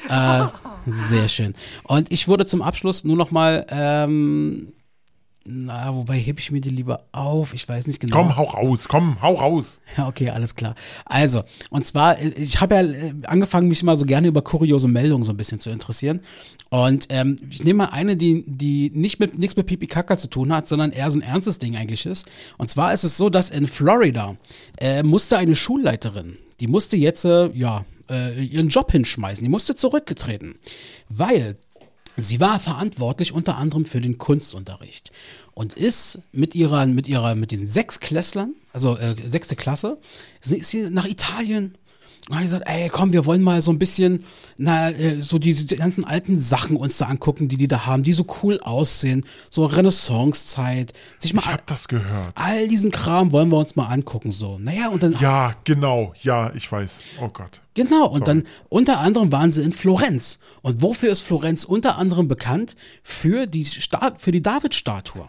Äh, sehr schön. Und ich würde zum Abschluss nur noch mal, ähm, na, wobei hebe ich mir die lieber auf? Ich weiß nicht genau. Komm, hau raus, komm, hau raus. Ja, okay, alles klar. Also, und zwar, äh, ich habe ja äh, angefangen, mich immer so gerne über kuriose Meldungen so ein bisschen zu interessieren. Und ähm, ich nehme mal eine, die, die nicht mit nichts mit Pipi Kaka zu tun hat, sondern eher so ein ernstes Ding eigentlich ist. Und zwar ist es so, dass in Florida äh, musste eine Schulleiterin, die musste jetzt, äh, ja, äh, ihren Job hinschmeißen, die musste zurückgetreten, weil Sie war verantwortlich unter anderem für den Kunstunterricht und ist mit ihrer, mit ihrer, mit diesen sechs Klässlern, also äh, sechste Klasse, ist sie nach Italien Und dann gesagt, ey, komm, wir wollen mal so ein bisschen, na, äh, so diese ganzen alten Sachen uns da angucken, die die da haben, die so cool aussehen, so Renaissance-Zeit, sich mal Ich hab das gehört. all diesen Kram wollen wir uns mal angucken, so. Naja, und dann Ja, genau. Ja, ich weiß. Oh Gott. Genau, und Sorry. dann unter anderem waren sie in Florenz. Und wofür ist Florenz unter anderem bekannt? Für die, Sta für die David-Statue.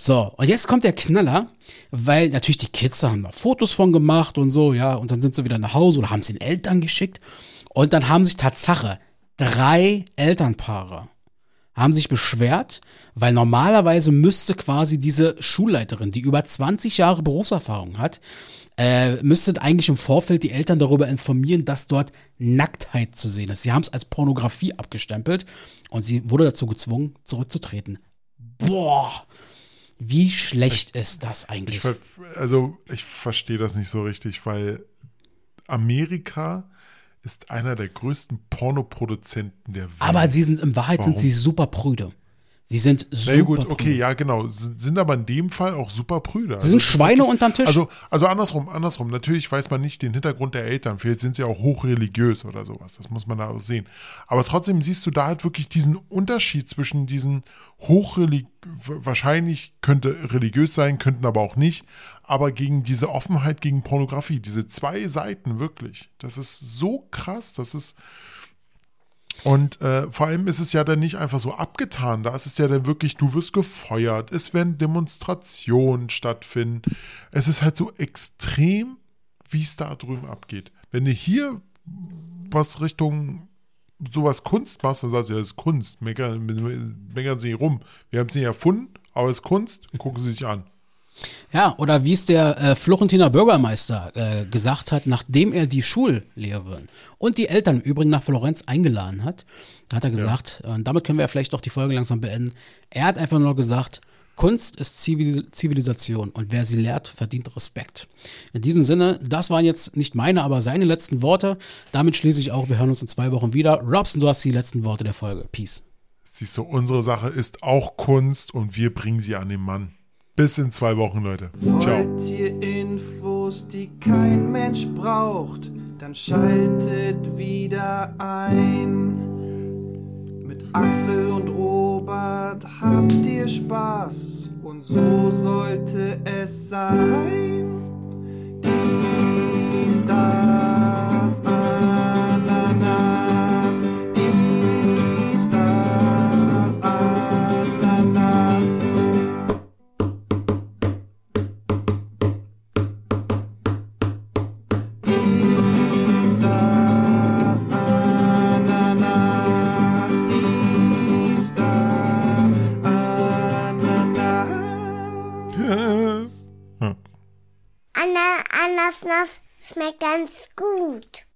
So, und jetzt kommt der Knaller, weil natürlich die Kids haben da Fotos von gemacht und so, ja, und dann sind sie wieder nach Hause oder haben sie den Eltern geschickt. Und dann haben sich Tatsache drei Elternpaare haben sich beschwert, weil normalerweise müsste quasi diese Schulleiterin, die über 20 Jahre Berufserfahrung hat, äh, müsste eigentlich im Vorfeld die Eltern darüber informieren, dass dort Nacktheit zu sehen ist. Sie haben es als Pornografie abgestempelt und sie wurde dazu gezwungen, zurückzutreten. Boah, wie schlecht ist das Ich eigentlich? ver also, ich verstehe das nicht so richtig, weil Amerika ist einer der größten Pornoproduzenten der Welt. Aber sie sind, in Wahrheit sind Warum? sie super prüde. Sie sind super Na gut, okay, ja, genau. Sind sind aber in dem Fall auch super Brüder. Sie sind Schweine unterm Tisch. Also, also andersrum, andersrum. Natürlich weiß man nicht den Hintergrund der Eltern. Vielleicht sind sie auch hochreligiös oder sowas. Das muss man da auch sehen. Aber trotzdem siehst du da halt wirklich diesen Unterschied zwischen diesen hochrelig wahrscheinlich könnte religiös sein, könnten aber auch nicht. Aber gegen diese Offenheit gegen Pornografie, diese zwei Seiten wirklich. Das ist so krass. Das ist und äh, vor allem ist es ja dann nicht einfach so abgetan. Da ist es ja dann wirklich, du wirst gefeuert, es werden Demonstrationen stattfinden. Es ist halt so extrem, wie es da drüben abgeht. Wenn du hier was Richtung sowas Kunst machst, dann sagst du, ja, das ist Kunst. Meckern, meckern sie rum. Wir haben es nicht erfunden, aber es ist Kunst. Gucken sie sich an. Ja, oder wie es der äh, Florentiner Bürgermeister äh, gesagt hat, nachdem er die Schullehrerin und die Eltern im Übrigen nach Florenz eingeladen hat, hat er gesagt, und damit können wir ja vielleicht doch die Folge langsam beenden, er hat einfach nur gesagt, Kunst ist Zivil Zivilisation und wer sie lehrt, verdient Respekt. In diesem Sinne, das waren jetzt nicht meine, aber seine letzten Worte. Damit schließe ich auch, wir hören uns in zwei Wochen wieder. Robson, du hast die letzten Worte der Folge. Peace. Siehst du, unsere Sache ist auch Kunst und wir bringen sie an den Mann. Bis in zwei Wochen, Leute. Ciao. Wollt ihr Infos, die kein Mensch braucht, dann schaltet wieder ein. Mit Axel und Robert habt ihr Spaß und so sollte es sein. Dies, das, Ananas. Anna, Anasnas schmeckt ganz gut.